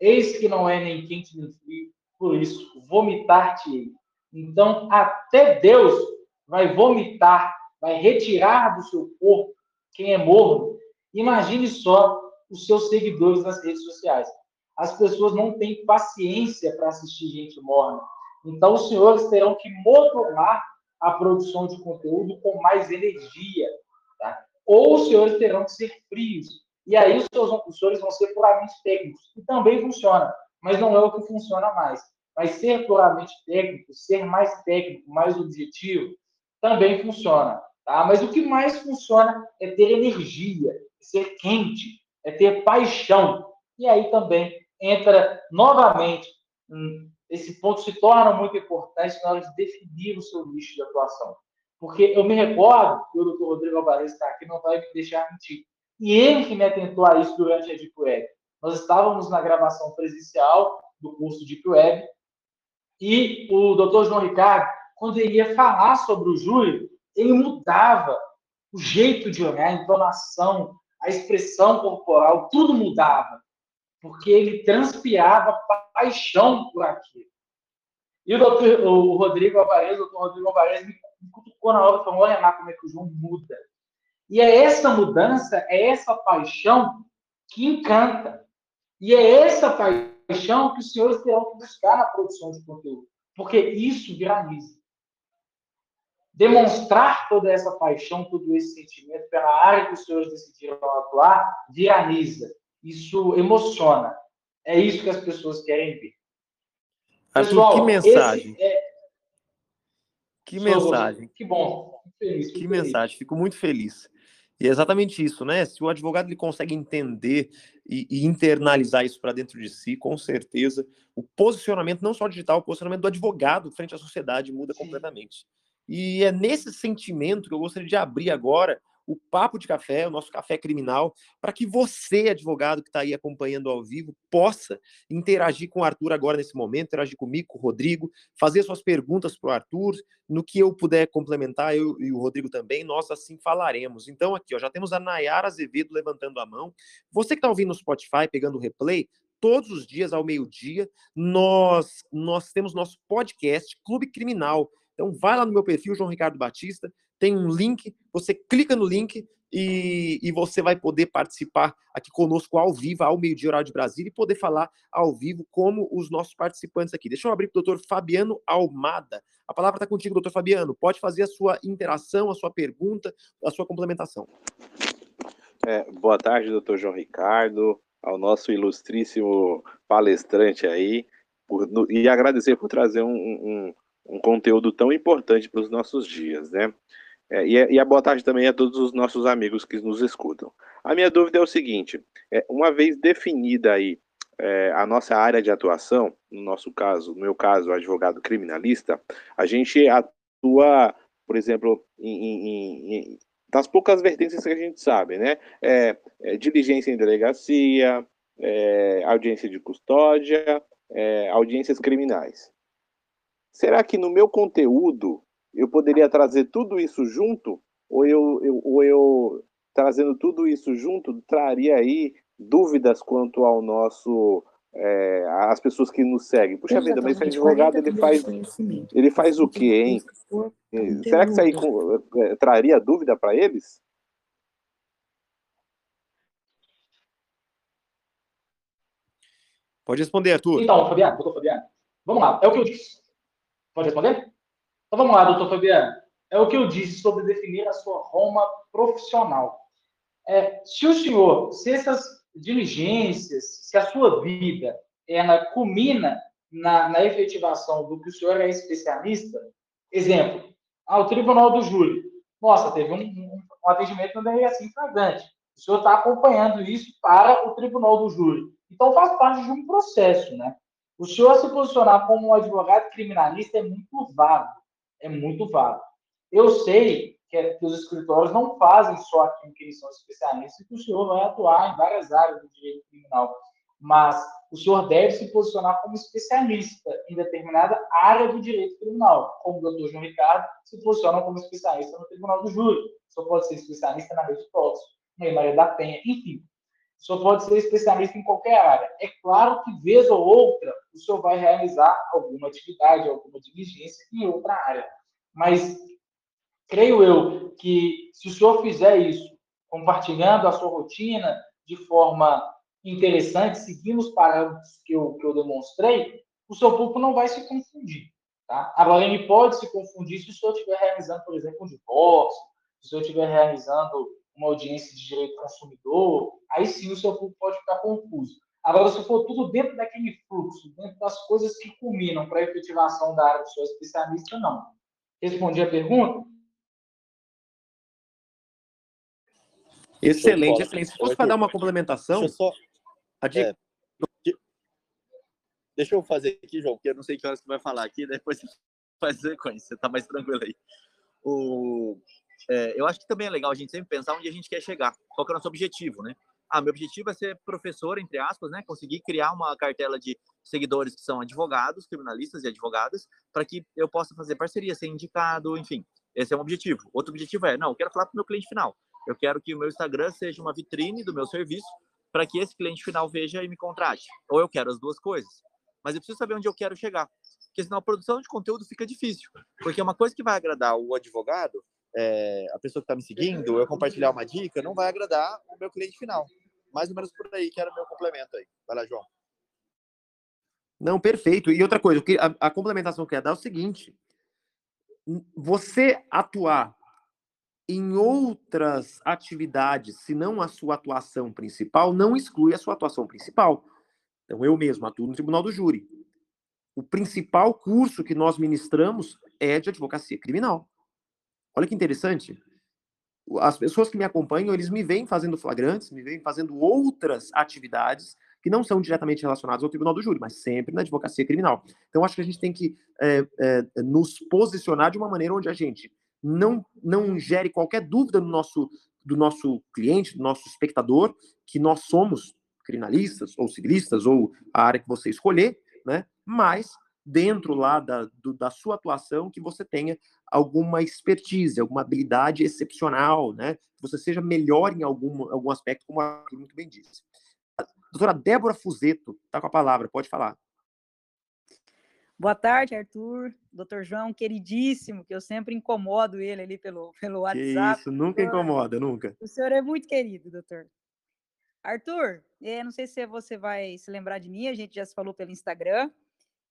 Eis que não é nem quente nem frio, por isso vomitar-te-ei. Então, até Deus vai vomitar, vai retirar do seu corpo quem é morno. Imagine só os seus seguidores nas redes sociais. As pessoas não têm paciência para assistir gente morna. Então, os senhores terão que modular a produção de conteúdo com mais energia. Tá? Ou os senhores terão que ser frios. E aí, os, seus, senhores vão ser puramente técnicos. E também funciona, mas não é o que funciona mais. Mas ser puramente técnico, ser mais técnico, mais objetivo, também funciona. Tá? Mas o que mais funciona é ter energia, é ser quente, é ter paixão. E aí também entra novamente, hum, esse ponto se torna muito importante na hora de definir o seu nicho de atuação. Porque eu me recordo que o doutor Rodrigo Alvarez está aqui, não vai me deixar mentir. E ele que me atentou a isso durante a Deep Web. Nós estávamos na gravação presencial do curso Deep Web e o doutor João Ricardo, quando ele ia falar sobre o Júlio, ele mudava o jeito de olhar, a entonação, a expressão corporal, tudo mudava, porque ele transpirava paixão por aquilo. E o, doutor, o Rodrigo Alvarez, o doutor Rodrigo Alvarez me, cutucou na hora e falou, olha lá como é que o João muda. E é essa mudança, é essa paixão que encanta. E é essa paixão que os senhores terão que buscar na produção de conteúdo. Porque isso viraliza demonstrar toda essa paixão, todo esse sentimento pela área que os senhores decidiram atuar, viraliza. Isso emociona. É isso que as pessoas querem ver. Arthur, Pessoal, que mensagem. É... Que Sou mensagem. Que bom. Feliz, que feliz. mensagem. Fico muito feliz. E é exatamente isso, né? Se o advogado ele consegue entender e, e internalizar isso para dentro de si, com certeza, o posicionamento, não só digital, o posicionamento do advogado frente à sociedade muda Sim. completamente. E é nesse sentimento que eu gostaria de abrir agora o Papo de Café, o nosso café criminal, para que você, advogado que está aí acompanhando ao vivo, possa interagir com o Arthur agora nesse momento, interagir comigo, com o Rodrigo, fazer suas perguntas para o Arthur, no que eu puder complementar, eu e o Rodrigo também, nós assim falaremos. Então, aqui, ó, já temos a Nayara Azevedo levantando a mão. Você que está ouvindo no Spotify, pegando o replay, todos os dias ao meio-dia, nós, nós temos nosso podcast Clube Criminal então, vai lá no meu perfil, João Ricardo Batista, tem um link, você clica no link e, e você vai poder participar aqui conosco ao vivo, ao meio-dia, horário de Brasília, e poder falar ao vivo como os nossos participantes aqui. Deixa eu abrir para o doutor Fabiano Almada. A palavra está contigo, doutor Fabiano. Pode fazer a sua interação, a sua pergunta, a sua complementação. É, boa tarde, doutor João Ricardo, ao nosso ilustríssimo palestrante aí, por, e agradecer por trazer um, um, um conteúdo tão importante para os nossos dias, né? É, e, e, a boa tarde também a todos os nossos amigos que nos escutam. A minha dúvida é o seguinte: é, uma vez definida aí é, a nossa área de atuação, no nosso caso, no meu caso, advogado criminalista, a gente atua, por exemplo, em, em, em, das poucas vertentes que a gente sabe, né? É, é, diligência em delegacia, é, audiência de custódia, audiências criminais. Será que no meu conteúdo eu poderia trazer tudo isso junto? Ou eu, eu, ou eu trazendo tudo isso junto, traria aí dúvidas quanto ao nosso é, as pessoas que nos seguem. Puxa vida, mas esse advogado ele faz, ele faz o quê, hein? Será que isso aí é, traria dúvida para eles? Pode responder, Arthur. Então, Fabiano, doutor Fabiano, vamos lá. É o que eu disse. Pode responder? Então vamos lá, doutor Fabiano. É o que eu disse sobre definir a sua Roma profissional. É, se o senhor, se essas diligências, se a sua vida, ela culmina na, na efetivação do que o senhor é especialista, exemplo, ao ah, Tribunal do Júri. Nossa, teve um, um, um atendimento na delegacia flagrante. O senhor está acompanhando isso para o Tribunal do Júri. Então, faz parte de um processo, né? O senhor se posicionar como um advogado criminalista é muito vago. É muito vago. Eu sei que, é, que os escritórios não fazem só aquilo que eles são especialistas, que o senhor vai atuar em várias áreas do direito criminal. Mas o senhor deve se posicionar como especialista em determinada área do direito criminal, como o doutor João Ricardo se posiciona como especialista no Tribunal do Júri. Senhor pode ser especialista na rede de na Maria da Penha, enfim. Senhor pode ser especialista em qualquer área. É claro que, vez ou outra, o senhor vai realizar alguma atividade, alguma diligência em outra área. Mas creio eu que, se o senhor fizer isso, compartilhando a sua rotina de forma interessante, seguindo os parâmetros que eu, que eu demonstrei, o seu público não vai se confundir. Tá? Agora, ele pode se confundir se o senhor estiver realizando, por exemplo, um divórcio, se o senhor estiver realizando uma audiência de direito consumidor, aí sim o seu público pode ficar confuso. Agora, se for tudo dentro daquele fluxo, dentro das coisas que culminam para a efetivação da área do seu especialista, não. Respondi a pergunta? Excelente, excelente. Se fosse para dar uma complementação. Deixa eu, só... é, deixa eu fazer aqui, João, porque eu não sei que horas você vai falar aqui, depois você faz sequência, você está mais tranquilo aí. O, é, eu acho que também é legal a gente sempre pensar onde a gente quer chegar, qual é o nosso objetivo, né? Ah, meu objetivo é ser professor, entre aspas, né? Conseguir criar uma cartela de seguidores que são advogados, criminalistas e advogadas, para que eu possa fazer parceria, ser indicado, enfim. Esse é um objetivo. Outro objetivo é, não, eu quero falar para o meu cliente final. Eu quero que o meu Instagram seja uma vitrine do meu serviço para que esse cliente final veja e me contrate. Ou eu quero as duas coisas. Mas eu preciso saber onde eu quero chegar. Porque senão a produção de conteúdo fica difícil. Porque uma coisa que vai agradar o advogado é, a pessoa que está me seguindo, eu compartilhar uma dica, não vai agradar o meu cliente final. Mais ou menos por aí que era o meu complemento aí. Vai lá, João. Não, perfeito. E outra coisa, a, a complementação que eu ia dar é o seguinte: você atuar em outras atividades, se não a sua atuação principal, não exclui a sua atuação principal. Então, eu mesmo atuo no Tribunal do Júri. O principal curso que nós ministramos é de advocacia criminal. Olha que interessante. As pessoas que me acompanham, eles me veem fazendo flagrantes, me veem fazendo outras atividades que não são diretamente relacionadas ao tribunal do júri, mas sempre na advocacia criminal. Então, acho que a gente tem que é, é, nos posicionar de uma maneira onde a gente não, não gere qualquer dúvida no nosso, do nosso cliente, do nosso espectador, que nós somos criminalistas ou civilistas, ou a área que você escolher, né? mas dentro lá da, do, da sua atuação que você tenha alguma expertise, alguma habilidade excepcional, né? Que você seja melhor em algum, algum aspecto, como a muito bem disse. A doutora Débora Fuzeto está com a palavra, pode falar. Boa tarde, Arthur. Doutor João, queridíssimo, que eu sempre incomodo ele ali pelo, pelo WhatsApp. Que isso, nunca incomoda, nunca. O senhor é muito querido, doutor. Arthur, é, não sei se você vai se lembrar de mim, a gente já se falou pelo Instagram.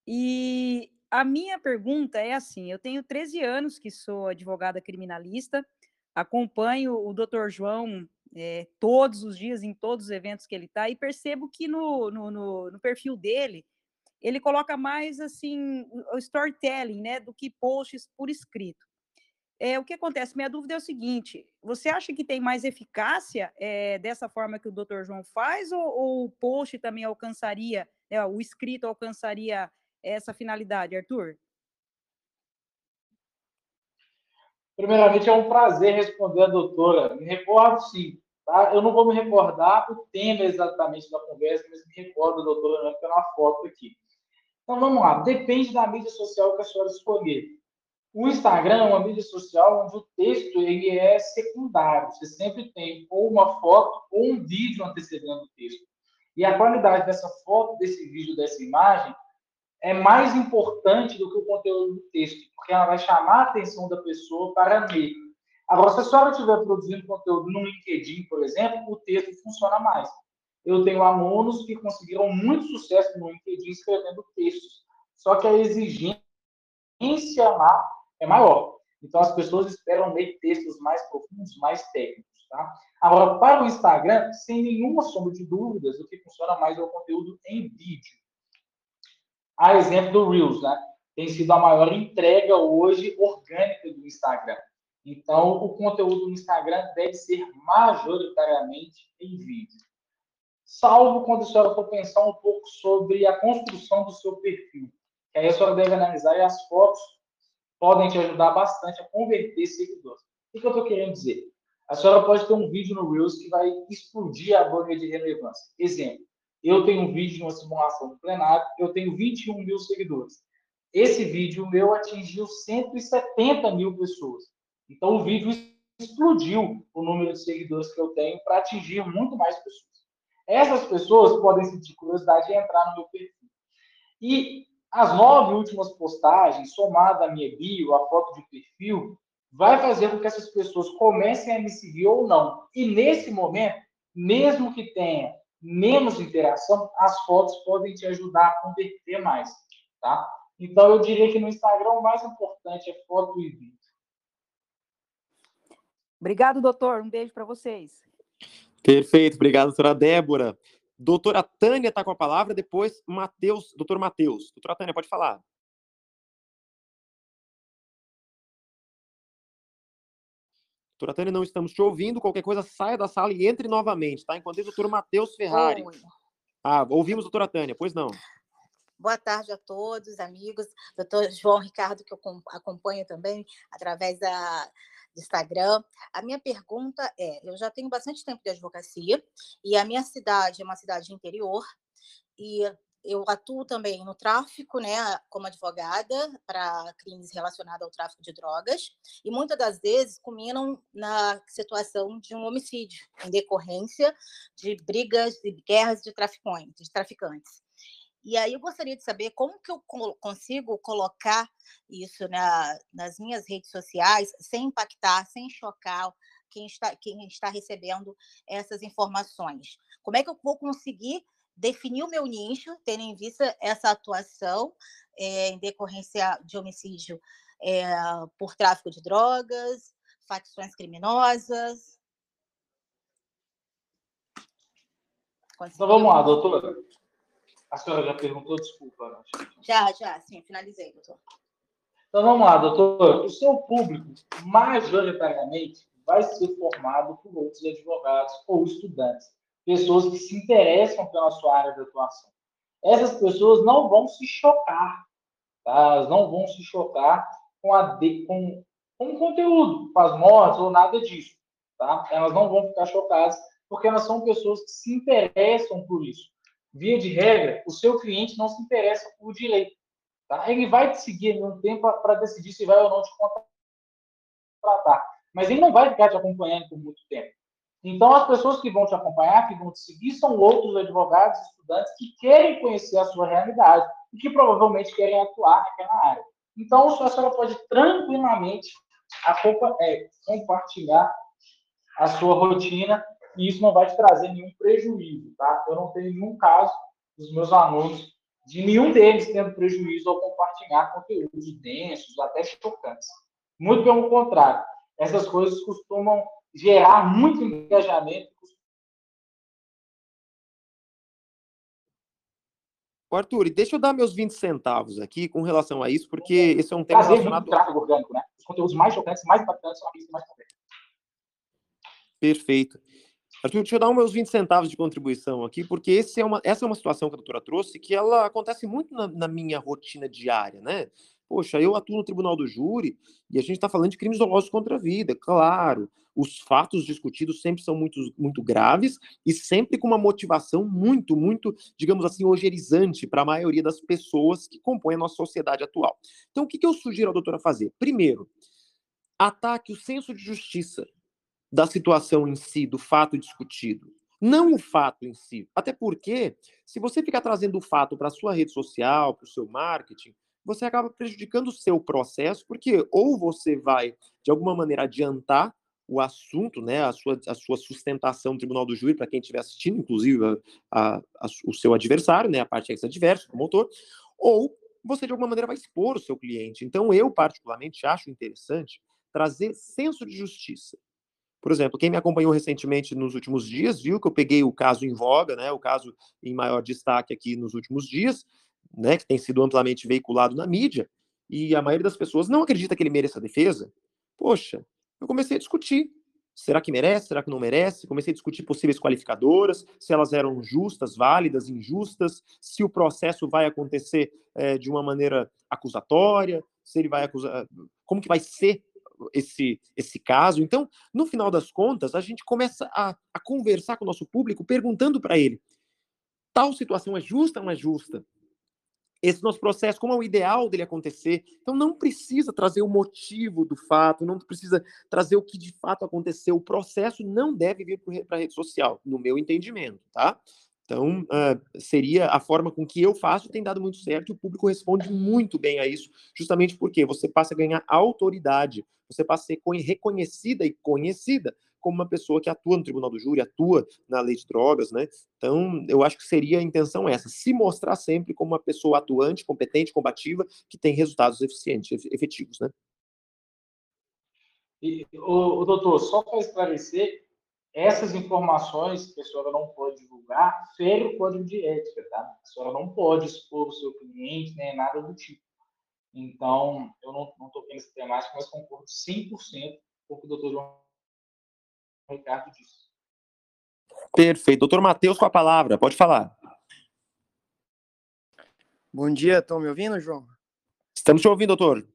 E a minha pergunta é assim: eu tenho 13 anos que sou advogada criminalista, acompanho o doutor João é, todos os dias, em todos os eventos que ele está, e percebo que no, no, no, no, perfil dele, ele coloca mais assim o storytelling, né, do que posts por escrito. É, o que acontece? Minha dúvida é o seguinte: você acha que tem mais eficácia é, dessa forma que o doutor João faz, ou, ou o post também alcançaria, né, o escrito alcançaria essa finalidade, Arthur? Primeiramente, é um prazer responder a doutora. Me recordo, sim. Tá? Eu não vou me recordar o tema exatamente da conversa, mas me recordo, doutora, pela foto aqui. Então, vamos lá. Depende da mídia social que a senhora escolher. O Instagram é uma mídia social onde o texto ele é secundário. Você sempre tem ou uma foto ou um vídeo antecedendo o texto. E a qualidade dessa foto, desse vídeo, dessa imagem é mais importante do que o conteúdo do texto, porque ela vai chamar a atenção da pessoa para ler. Agora, se a senhora estiver produzindo conteúdo no LinkedIn, por exemplo, o texto funciona mais. Eu tenho alunos que conseguiram muito sucesso no LinkedIn escrevendo textos, só que a exigência lá é maior. Então, as pessoas esperam ler textos mais profundos, mais técnicos. Tá? Agora, para o Instagram, sem nenhuma sombra de dúvidas, o que funciona mais é o conteúdo em vídeo. A exemplo do Reels, né? Tem sido a maior entrega hoje orgânica do Instagram. Então, o conteúdo no Instagram deve ser majoritariamente em vídeo. Salvo quando a senhora for pensar um pouco sobre a construção do seu perfil. Que aí a senhora deve analisar e as fotos podem te ajudar bastante a converter seguidores. O que eu estou querendo dizer? A senhora pode ter um vídeo no Reels que vai explodir a bolha de relevância. Exemplo, eu tenho um vídeo de uma simulação do plenário, eu tenho 21 mil seguidores. Esse vídeo meu atingiu 170 mil pessoas. Então, o vídeo explodiu o número de seguidores que eu tenho para atingir muito mais pessoas. Essas pessoas podem sentir curiosidade e entrar no meu perfil. E as nove últimas postagens, somada a minha bio, a foto de perfil, vai fazer com que essas pessoas comecem a me seguir ou não. E nesse momento, mesmo que tenha menos interação, as fotos podem te ajudar a converter mais, tá? Então eu diria que no Instagram o mais importante é foto e vídeo. Obrigado, doutor. Um beijo para vocês. Perfeito, obrigado, doutora Débora. Doutora Tânia está com a palavra, depois Matheus, doutor Matheus. Doutora Tânia, pode falar. Doutora Tânia, não estamos te ouvindo. Qualquer coisa, saia da sala e entre novamente, tá? Enquanto isso, doutor Matheus Ferrari. Oi. Ah, ouvimos, doutora Tânia, pois não. Boa tarde a todos, amigos. Doutor João Ricardo, que eu acompanho também através da, do Instagram. A minha pergunta é: eu já tenho bastante tempo de advocacia e a minha cidade é uma cidade interior e eu atuo também no tráfico, né, como advogada para crimes relacionados ao tráfico de drogas, e muitas das vezes culminam na situação de um homicídio, em decorrência de brigas e guerras de traficantes, de traficantes. E aí eu gostaria de saber como que eu consigo colocar isso na, nas minhas redes sociais sem impactar, sem chocar quem está, quem está recebendo essas informações. Como é que eu vou conseguir definir o meu nicho, tendo em vista essa atuação é, em decorrência de homicídio é, por tráfico de drogas, facções criminosas. Então vamos lá, doutora. A senhora já perguntou, desculpa. Já, já, sim, finalizei, doutor. Então vamos lá, doutor. O seu público, majoritariamente, vai ser formado por outros advogados ou estudantes pessoas que se interessam pela sua área de atuação. Essas pessoas não vão se chocar, tá? Elas não vão se chocar com, a de, com, com o conteúdo, com as mortes ou nada disso, tá? Elas não vão ficar chocadas porque elas são pessoas que se interessam por isso. Via de regra, o seu cliente não se interessa por direito, tá? Ele vai te seguir um tempo para decidir se vai ou não te contratar, mas ele não vai ficar te acompanhando por muito tempo. Então, as pessoas que vão te acompanhar, que vão te seguir, são outros advogados, estudantes que querem conhecer a sua realidade e que provavelmente querem atuar naquela área. Então, a senhora pode tranquilamente é, compartilhar a sua rotina e isso não vai te trazer nenhum prejuízo, tá? Eu não tenho nenhum caso dos meus alunos, de nenhum deles tendo prejuízo ao compartilhar conteúdos densos, até chocantes. Muito pelo contrário, essas coisas costumam gerar muito engajamento. Arthur, deixa eu dar meus 20 centavos aqui com relação a isso, porque esse é um tema relacionado... tráfego orgânico, né? Os conteúdos mais chocantes, mais impactantes são aqueles que mais Perfeito. Arthur, deixa eu dar meus 20 centavos de contribuição aqui, porque é uma, essa é uma situação que a doutora trouxe que ela acontece muito na, na minha rotina diária, né? Poxa, eu atuo no tribunal do júri e a gente está falando de crimes dolosos contra a vida, claro. Os fatos discutidos sempre são muito, muito graves e sempre com uma motivação muito, muito, digamos assim, ogerizante para a maioria das pessoas que compõem a nossa sociedade atual. Então, o que, que eu sugiro à doutora fazer? Primeiro, ataque o senso de justiça da situação em si, do fato discutido. Não o fato em si. Até porque, se você ficar trazendo o fato para a sua rede social, para o seu marketing, você acaba prejudicando o seu processo, porque ou você vai, de alguma maneira, adiantar o assunto, né, a sua, a sua sustentação no tribunal do júri, para quem estiver assistindo, inclusive a, a, o seu adversário, né, a parte ex-adversa, o promotor, ou você, de alguma maneira, vai expor o seu cliente. Então, eu, particularmente, acho interessante trazer senso de justiça. Por exemplo, quem me acompanhou recentemente nos últimos dias viu que eu peguei o caso em voga, né, o caso em maior destaque aqui nos últimos dias, né, que tem sido amplamente veiculado na mídia, e a maioria das pessoas não acredita que ele mereça defesa, poxa, eu comecei a discutir. Será que merece? Será que não merece? Comecei a discutir possíveis qualificadoras, se elas eram justas, válidas, injustas, se o processo vai acontecer é, de uma maneira acusatória, se ele vai acusar, como que vai ser esse, esse caso. Então, no final das contas, a gente começa a, a conversar com o nosso público, perguntando para ele: tal situação é justa ou não é justa? Esse nosso processo, como é o ideal dele acontecer. Então, não precisa trazer o motivo do fato, não precisa trazer o que de fato aconteceu. O processo não deve vir para a rede social, no meu entendimento, tá? Então, uh, seria a forma com que eu faço, tem dado muito certo, e o público responde muito bem a isso, justamente porque você passa a ganhar autoridade, você passa a ser reconhecida e conhecida como uma pessoa que atua no tribunal do júri, atua na lei de drogas, né? Então, eu acho que seria a intenção essa, se mostrar sempre como uma pessoa atuante, competente, combativa, que tem resultados eficientes, efetivos, né? E, o, o doutor, só para esclarecer, essas informações que a senhora não pode divulgar, fere o código de ética, tá? A senhora não pode expor o seu cliente, nem nada do tipo. Então, eu não estou vendo essa temática, mas concordo 100% com o que o doutor João Ricardo disse. Perfeito. Doutor Matheus, com a palavra, pode falar. Bom dia, estão me ouvindo, João? Estamos te ouvindo, doutor.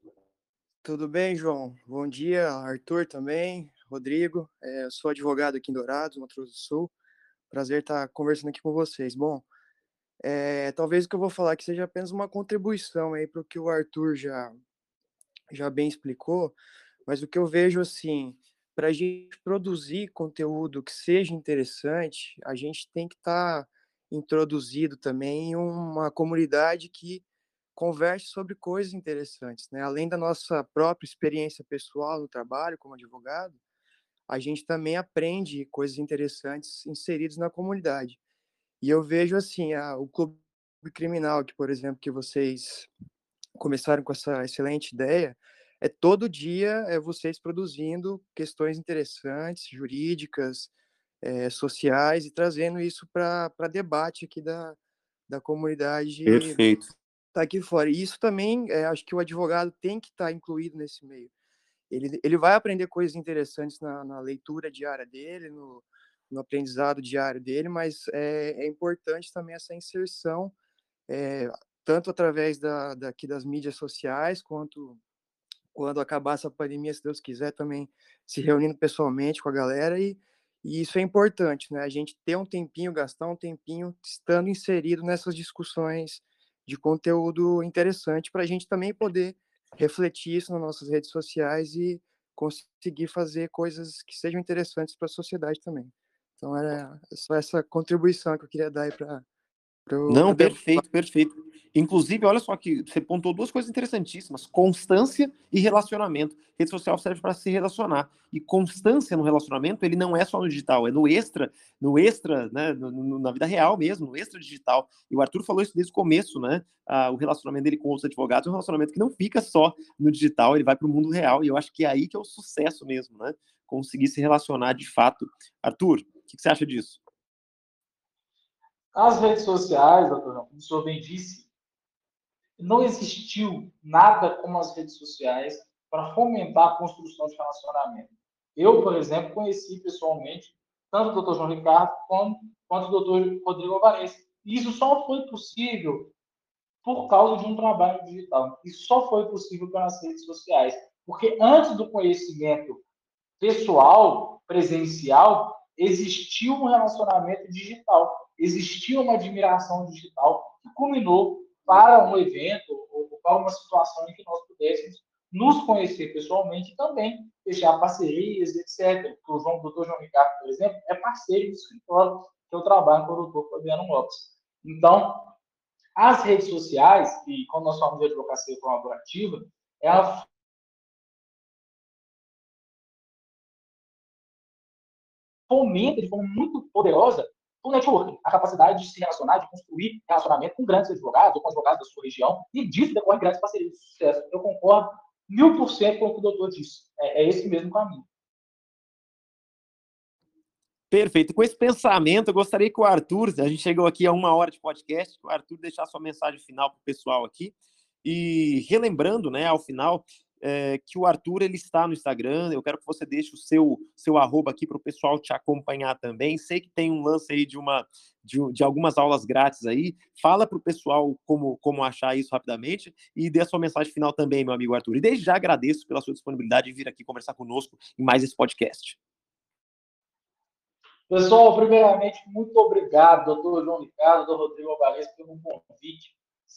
Tudo bem, João? Bom dia, Arthur também, Rodrigo. É, eu sou advogado aqui em Dourados, Mato Grosso do Sul. Prazer estar conversando aqui com vocês. Bom, é, talvez o que eu vou falar aqui seja apenas uma contribuição aí para o que o Arthur já, já bem explicou, mas o que eu vejo assim, para a gente produzir conteúdo que seja interessante, a gente tem que estar tá introduzido também em uma comunidade que converse sobre coisas interessantes, né? Além da nossa própria experiência pessoal no trabalho como advogado, a gente também aprende coisas interessantes inseridas na comunidade. E eu vejo assim, a, o clube criminal, que por exemplo, que vocês começaram com essa excelente ideia, é todo dia é vocês produzindo questões interessantes, jurídicas, é, sociais e trazendo isso para debate aqui da, da comunidade. Perfeito. Tá aqui fora. E isso também, é, acho que o advogado tem que estar tá incluído nesse meio. Ele, ele vai aprender coisas interessantes na, na leitura diária dele, no, no aprendizado diário dele, mas é, é importante também essa inserção, é, tanto através da, daqui das mídias sociais, quanto quando acabar essa pandemia, se Deus quiser, também se reunindo pessoalmente com a galera e, e isso é importante, né? A gente ter um tempinho, gastar um tempinho estando inserido nessas discussões de conteúdo interessante para a gente também poder refletir isso nas nossas redes sociais e conseguir fazer coisas que sejam interessantes para a sociedade também. Então era só essa contribuição que eu queria dar aí não, perfeito, perfeito. Inclusive, olha só que você pontou duas coisas interessantíssimas: constância e relacionamento. Rede social serve para se relacionar. E constância no relacionamento, ele não é só no digital, é no extra, no extra, né, no, no, na vida real mesmo, no extra digital. E o Arthur falou isso desde o começo, né? Ah, o relacionamento dele com outros advogados é um relacionamento que não fica só no digital, ele vai para o mundo real. E eu acho que é aí que é o sucesso mesmo, né? Conseguir se relacionar de fato. Arthur, o que, que você acha disso? As redes sociais, doutor como o senhor bem disse, não existiu nada como as redes sociais para fomentar a construção de relacionamento. Eu, por exemplo, conheci pessoalmente tanto o doutor João Ricardo quanto, quanto o doutor Rodrigo Alvarez. E isso só foi possível por causa de um trabalho digital. Isso só foi possível pelas redes sociais. Porque antes do conhecimento pessoal, presencial, existiu um relacionamento digital existia uma admiração digital que culminou para um evento ou para uma situação em que nós pudéssemos nos conhecer pessoalmente e também fechar parcerias, etc. O João, João Ricardo, por exemplo, é parceiro do escritório que eu trabalho com o doutor Fabiano Lopes. Então, as redes sociais, e quando nós falamos de advocacia colaborativa, ela fomenta de forma muito poderosa o networking, a capacidade de se relacionar, de construir relacionamento com grandes advogados ou com advogados da sua região, e disso decorre grandes parcerias de sucesso. Eu concordo mil por cento com o que o doutor disse. É, é esse mesmo caminho. Perfeito. Com esse pensamento, eu gostaria que o Arthur, a gente chegou aqui a uma hora de podcast, que o Arthur deixasse sua mensagem final para o pessoal aqui. E relembrando, né, ao final, é, que o Arthur ele está no Instagram. Eu quero que você deixe o seu seu arroba aqui para o pessoal te acompanhar também. Sei que tem um lance aí de uma de, de algumas aulas grátis aí. Fala para o pessoal como como achar isso rapidamente e dê a sua mensagem final também, meu amigo Arthur. E desde já agradeço pela sua disponibilidade de vir aqui conversar conosco em mais esse podcast. Pessoal, primeiramente, muito obrigado, doutor João Ricardo, doutor Rodrigo Alvarez, pelo convite.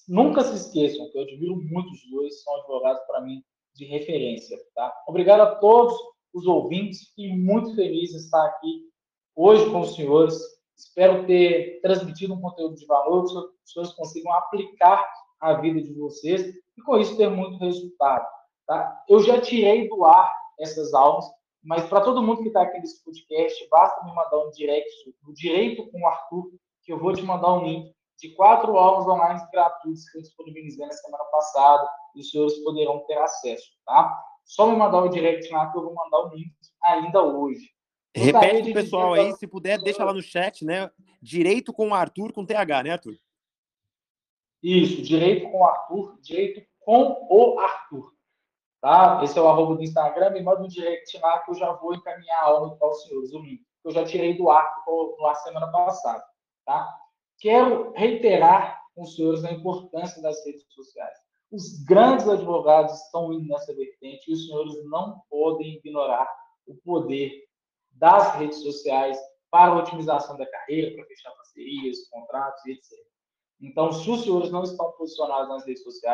Nunca se esqueçam que eu admiro muito os dois, são advogados para mim de referência. Tá? Obrigado a todos os ouvintes e muito feliz de estar aqui hoje com os senhores. Espero ter transmitido um conteúdo de valor, que os senhores consigam aplicar a vida de vocês e com isso ter muito resultado. Tá? Eu já tirei do ar essas aulas, mas para todo mundo que está aqui nesse podcast, basta me mandar um direct do Direito com o Arthur, que eu vou te mandar um link de quatro aulas online gratuitas que eu disponibilizei na semana passada e os senhores poderão ter acesso, tá? Só me mandar o direct lá que eu vou mandar o link ainda hoje. Repete o pessoal aí, se puder, deixa lá no chat, né? Direito com o Arthur, com TH, né, Arthur? Isso, direito com o Arthur, direito com o Arthur. Tá? Esse é o arroba do Instagram, me manda um direct lá que eu já vou encaminhar a aula para os senhores, o link. Eu já tirei do ar na semana passada. Tá? Quero reiterar com os senhores a importância das redes sociais. Os grandes advogados estão indo nessa vertente e os senhores não podem ignorar o poder das redes sociais para a otimização da carreira, para fechar parcerias, contratos etc. Então, se os senhores não estão posicionados nas redes sociais,